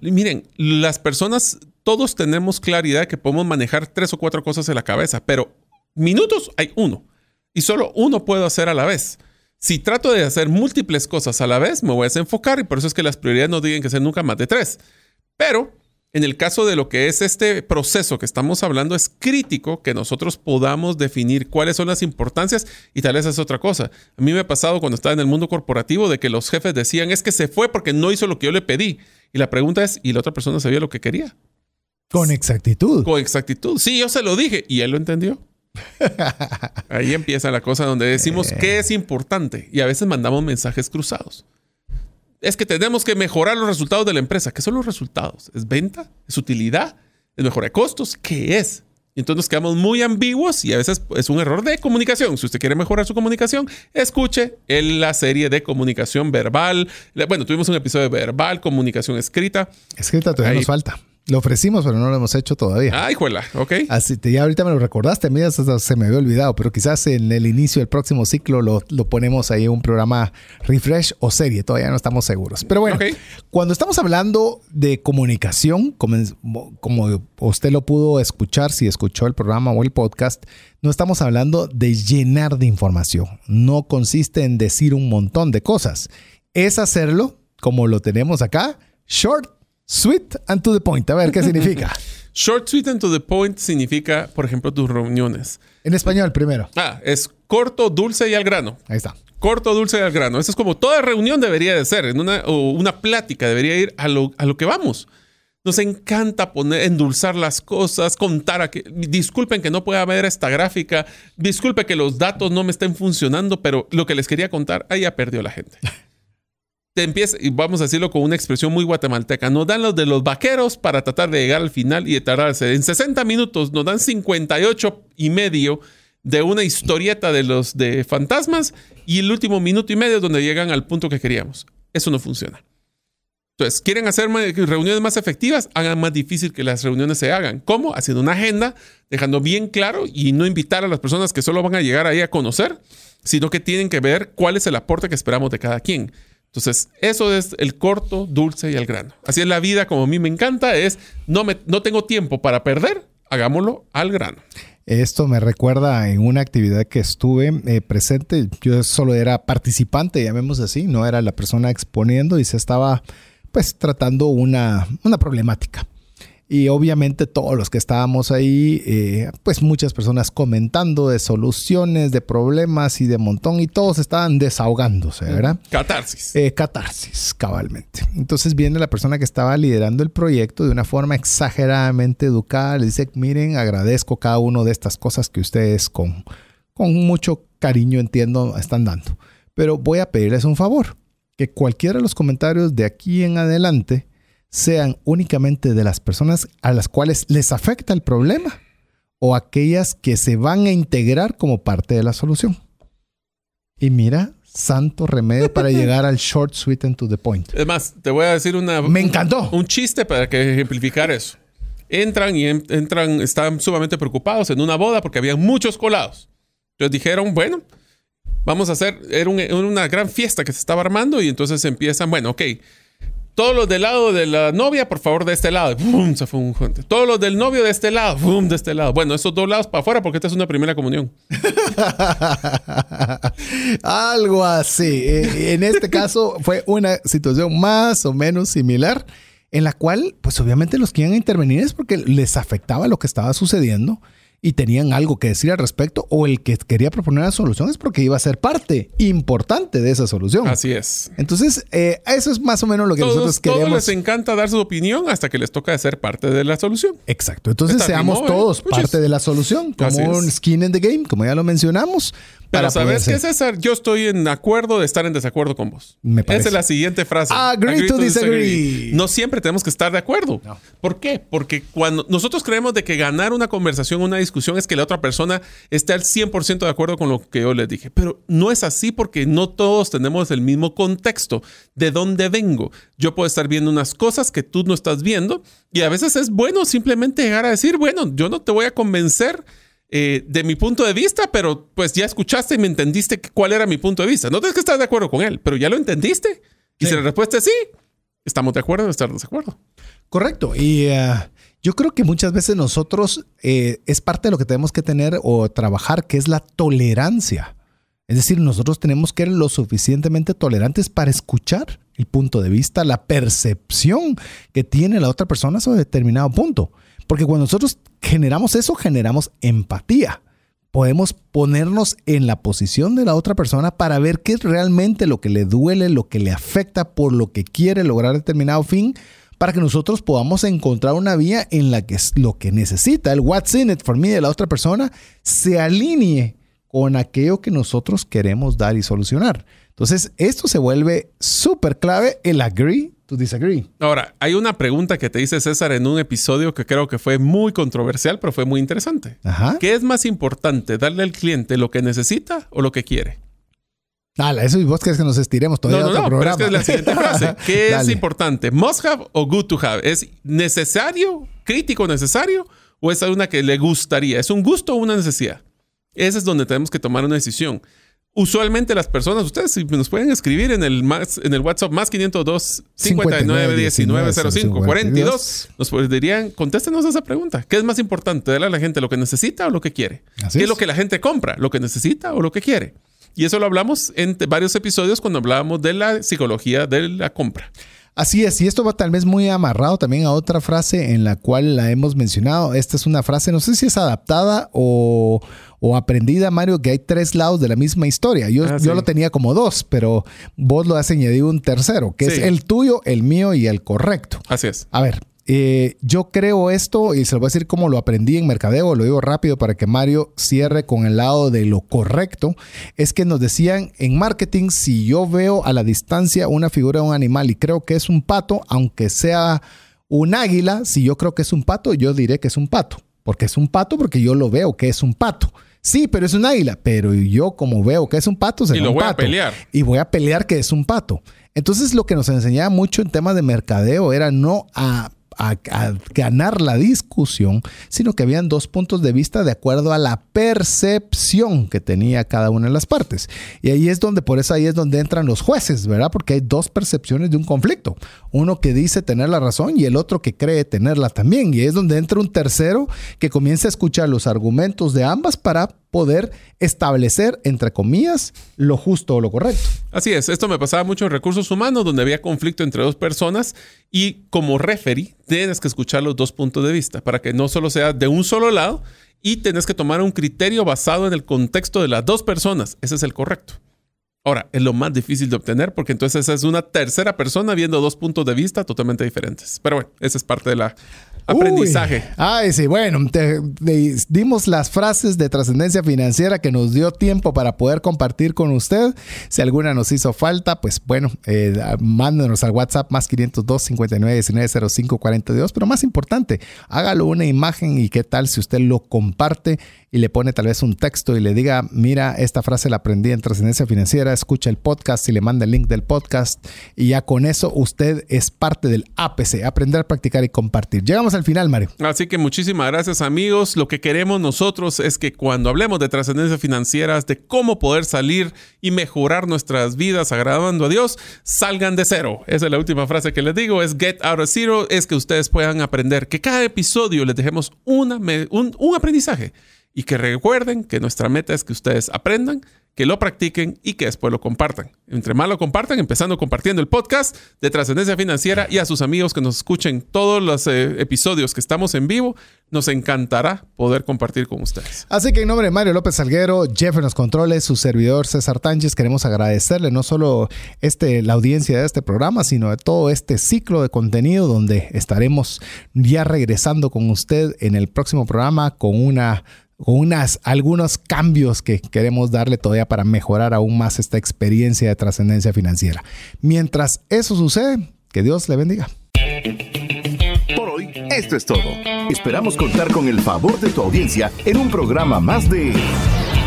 miren, las personas, todos tenemos claridad que podemos manejar tres o cuatro cosas en la cabeza, pero minutos hay uno y solo uno puedo hacer a la vez. Si trato de hacer múltiples cosas a la vez, me voy a desenfocar y por eso es que las prioridades no tienen que ser nunca más de tres. Pero en el caso de lo que es este proceso que estamos hablando, es crítico que nosotros podamos definir cuáles son las importancias y tal vez es otra cosa. A mí me ha pasado cuando estaba en el mundo corporativo de que los jefes decían es que se fue porque no hizo lo que yo le pedí. Y la pregunta es, ¿y la otra persona sabía lo que quería? Con exactitud. Con exactitud. Sí, yo se lo dije y él lo entendió. Ahí empieza la cosa donde decimos qué es importante y a veces mandamos mensajes cruzados es que tenemos que mejorar los resultados de la empresa. ¿Qué son los resultados? ¿Es venta? ¿Es utilidad? ¿Es mejora de costos? ¿Qué es? Entonces nos quedamos muy ambiguos y a veces es un error de comunicación. Si usted quiere mejorar su comunicación, escuche en la serie de comunicación verbal. Bueno, tuvimos un episodio de verbal, comunicación escrita. Escrita todavía nos falta. Lo ofrecimos, pero no lo hemos hecho todavía. Ay, juela, ok. Así te, ya ahorita me lo recordaste, a mí ya se, me había olvidado, pero quizás en el inicio del próximo ciclo lo, ponemos ahí un programa refresh o serie, todavía no estamos seguros. Pero bueno, cuando estamos hablando de comunicación, como, como usted lo pudo escuchar si escuchó el programa o el podcast, no estamos hablando de llenar de información. No consiste en decir un montón de cosas. Es hacerlo como lo tenemos acá, short Sweet and to the point. A ver, ¿qué significa? Short, sweet and to the point significa, por ejemplo, tus reuniones. En español primero. Ah, es corto, dulce y al grano. Ahí está. Corto, dulce y al grano. Eso es como toda reunión debería de ser. En una, o una plática debería ir a lo, a lo que vamos. Nos encanta poner, endulzar las cosas, contar a que, disculpen que no pueda ver esta gráfica, disculpen que los datos no me estén funcionando, pero lo que les quería contar, ahí ya perdió la gente. te empieza, vamos a decirlo con una expresión muy guatemalteca, nos dan los de los vaqueros para tratar de llegar al final y de tardarse. En 60 minutos nos dan 58 y medio de una historieta de los de fantasmas y el último minuto y medio es donde llegan al punto que queríamos. Eso no funciona. Entonces, ¿quieren hacer reuniones más efectivas? Hagan más difícil que las reuniones se hagan. ¿Cómo? Haciendo una agenda, dejando bien claro y no invitar a las personas que solo van a llegar ahí a conocer, sino que tienen que ver cuál es el aporte que esperamos de cada quien. Entonces, eso es el corto, dulce y el grano. Así es la vida, como a mí me encanta, es no, me, no tengo tiempo para perder, hagámoslo al grano. Esto me recuerda en una actividad que estuve eh, presente. Yo solo era participante, llamemos así, no era la persona exponiendo y se estaba pues tratando una, una problemática. Y obviamente todos los que estábamos ahí, eh, pues muchas personas comentando de soluciones, de problemas y de montón, y todos estaban desahogándose, ¿verdad? Catarsis. Eh, catarsis, cabalmente. Entonces viene la persona que estaba liderando el proyecto de una forma exageradamente educada, le dice, miren, agradezco cada una de estas cosas que ustedes con, con mucho cariño, entiendo, están dando. Pero voy a pedirles un favor, que cualquiera de los comentarios de aquí en adelante, sean únicamente de las personas a las cuales les afecta el problema o aquellas que se van a integrar como parte de la solución. Y mira, santo remedio para llegar al short, sweet and to the point. Es más, te voy a decir una... Me encantó. Un, chiste para que ejemplificar eso. Entran y entran, están sumamente preocupados en una boda porque había muchos colados. Entonces dijeron, bueno, vamos a hacer, era una gran fiesta que se estaba armando y entonces empiezan, bueno, ok, todos los del lado de la novia, por favor, de este lado. ¡Bum! Se fue un. Todos los del novio de este lado. ¡Bum! De este lado. Bueno, esos dos lados para afuera porque esta es una primera comunión. Algo así. Eh, en este caso fue una situación más o menos similar en la cual, pues obviamente los que iban a intervenir es porque les afectaba lo que estaba sucediendo y tenían algo que decir al respecto o el que quería proponer la solución es porque iba a ser parte importante de esa solución. Así es. Entonces, eh, eso es más o menos lo que nosotros queremos. Todos les encanta dar su opinión hasta que les toca ser parte de la solución. Exacto. Entonces, seamos ¿eh? todos parte de la solución, como un skin in the game, como ya lo mencionamos. Pero ¿sabes qué, César? Yo estoy en acuerdo de estar en desacuerdo con vos. Me parece. Esa es la siguiente frase. Agree, to, disagree. No siempre tenemos que estar de acuerdo. ¿Por qué? Porque cuando nosotros creemos de que ganar una conversación, una discusión, es que la otra persona esté al 100% de acuerdo con lo que yo les dije. Pero no es así porque no todos tenemos el mismo contexto. ¿De dónde vengo? Yo puedo estar viendo unas cosas que tú no estás viendo y a veces es bueno simplemente llegar a decir, bueno, yo no te voy a convencer eh, de mi punto de vista, pero pues ya escuchaste y me entendiste cuál era mi punto de vista. No tienes que estar de acuerdo con él, pero ya lo entendiste. Y si la respuesta es sí, estamos de acuerdo o estar de desacuerdo. Correcto. Y eh, yo creo que muchas veces nosotros eh, es parte de lo que tenemos que tener o trabajar, que es la tolerancia. Es decir, nosotros tenemos que ser lo suficientemente tolerantes para escuchar el punto de vista, la percepción que tiene la otra persona sobre determinado punto. Porque cuando nosotros generamos eso, generamos empatía. Podemos ponernos en la posición de la otra persona para ver qué es realmente lo que le duele, lo que le afecta, por lo que quiere lograr determinado fin, para que nosotros podamos encontrar una vía en la que lo que necesita, el what's in it for me de la otra persona, se alinee con aquello que nosotros queremos dar y solucionar. Entonces, esto se vuelve súper clave, el agree to disagree. Ahora, hay una pregunta que te dice César en un episodio que creo que fue muy controversial, pero fue muy interesante. Ajá. ¿Qué es más importante, darle al cliente lo que necesita o lo que quiere? Dale, eso y vos crees que nos estiremos todavía no, no, no, Pero es que la siguiente frase. ¿Qué es importante? ¿Must have o good to have? ¿Es necesario, crítico necesario o es una que le gustaría? ¿Es un gusto o una necesidad? Ese es donde tenemos que tomar una decisión. Usualmente las personas, ustedes nos pueden escribir en el, más, en el WhatsApp más 502 59 19 05 42. Nos dirían, contéstenos esa pregunta. ¿Qué es más importante? ¿Darle a la gente lo que necesita o lo que quiere? ¿Qué es lo que la gente compra? ¿Lo que necesita o lo que quiere? Y eso lo hablamos en varios episodios cuando hablábamos de la psicología de la compra. Así es, y esto va tal vez muy amarrado también a otra frase en la cual la hemos mencionado. Esta es una frase, no sé si es adaptada o, aprendida, Mario, que hay tres lados de la misma historia. Yo, ah, yo lo tenía como dos, pero vos lo has añadido un tercero, que es el tuyo, el mío y el correcto. Así es. A ver, eh, yo creo esto y se lo voy a decir como lo aprendí en mercadeo, lo digo rápido para que Mario cierre con el lado de lo correcto, es que nos decían en marketing, si yo veo a la distancia una figura de un animal y creo que es un pato, aunque sea un águila, si yo creo que es un pato, yo diré que es un pato, porque es un pato porque yo lo veo que es un pato. Sí, pero es un águila, pero yo como veo que es un pato, se y lo voy a pelear. Y voy a pelear que es un pato. Entonces lo que nos enseñaba mucho en temas de mercadeo era no a a, ganar la discusión, sino que habían dos puntos de vista de acuerdo a la percepción que tenía cada una de las partes. Y ahí es donde, por eso ahí es donde entran los jueces, ¿verdad? Porque hay dos percepciones de un conflicto. Uno que dice tener la razón y el otro que cree tenerla también. Y es donde entra un tercero que comienza a escuchar los argumentos de ambas para poder establecer, entre comillas, lo justo o lo correcto. Así es, esto me pasaba mucho en recursos humanos, donde había conflicto entre dos personas y como referee tienes que escuchar los dos puntos de vista para que no solo sea de un solo lado y tienes que tomar un criterio basado en el contexto de las dos personas. Ese es el correcto. Ahora, es lo más difícil de obtener porque entonces es una tercera persona viendo dos puntos de vista totalmente diferentes. Pero bueno, esa es parte de la aprendizaje. Ay, sí, bueno, dimos las frases de trascendencia financiera que nos dio tiempo para poder compartir con usted. Si alguna nos hizo falta, pues bueno, eh, mándenos al WhatsApp más 502 59 19 05 42. Pero más importante, hágalo una imagen y qué tal si usted lo comparte y le pone tal vez un texto y le diga, mira, esta frase la aprendí en trascendencia financiera, escucha el podcast y le manda el link del podcast y ya con eso usted es parte del APC, aprender, practicar y compartir. Llegamos al final, Mario. Así que muchísimas gracias amigos. Lo que queremos nosotros es que cuando hablemos de trascendencia financiera, de cómo poder salir y mejorar nuestras vidas agradando a Dios, salgan de cero. Esa es la última frase que les digo, es get out of zero, es que ustedes puedan aprender, que cada episodio les dejemos una, un, un aprendizaje y que recuerden que nuestra meta es que ustedes aprendan, que lo practiquen y que después lo compartan. Entre más lo compartan, empezando compartiendo el podcast de Trascendencia Financiera y a sus amigos que nos escuchen todos los eh, episodios que estamos en vivo, nos encantará poder compartir con ustedes. Así que en nombre de Mario López Salguero, Jeff en los controles, su servidor César Tánchez, queremos agradecerle no solo este, la audiencia de este programa, sino de todo este ciclo de contenido donde estaremos ya regresando con usted en el próximo programa con una con unas, algunos cambios que queremos darle todavía para mejorar aún más esta experiencia de trascendencia financiera. Mientras eso sucede, que Dios le bendiga. Por hoy, esto es todo. Esperamos contar con el favor de tu audiencia en un programa más de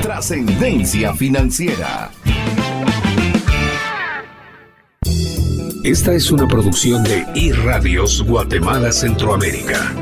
Trascendencia Financiera. Esta es una producción de iRadios Guatemala Centroamérica.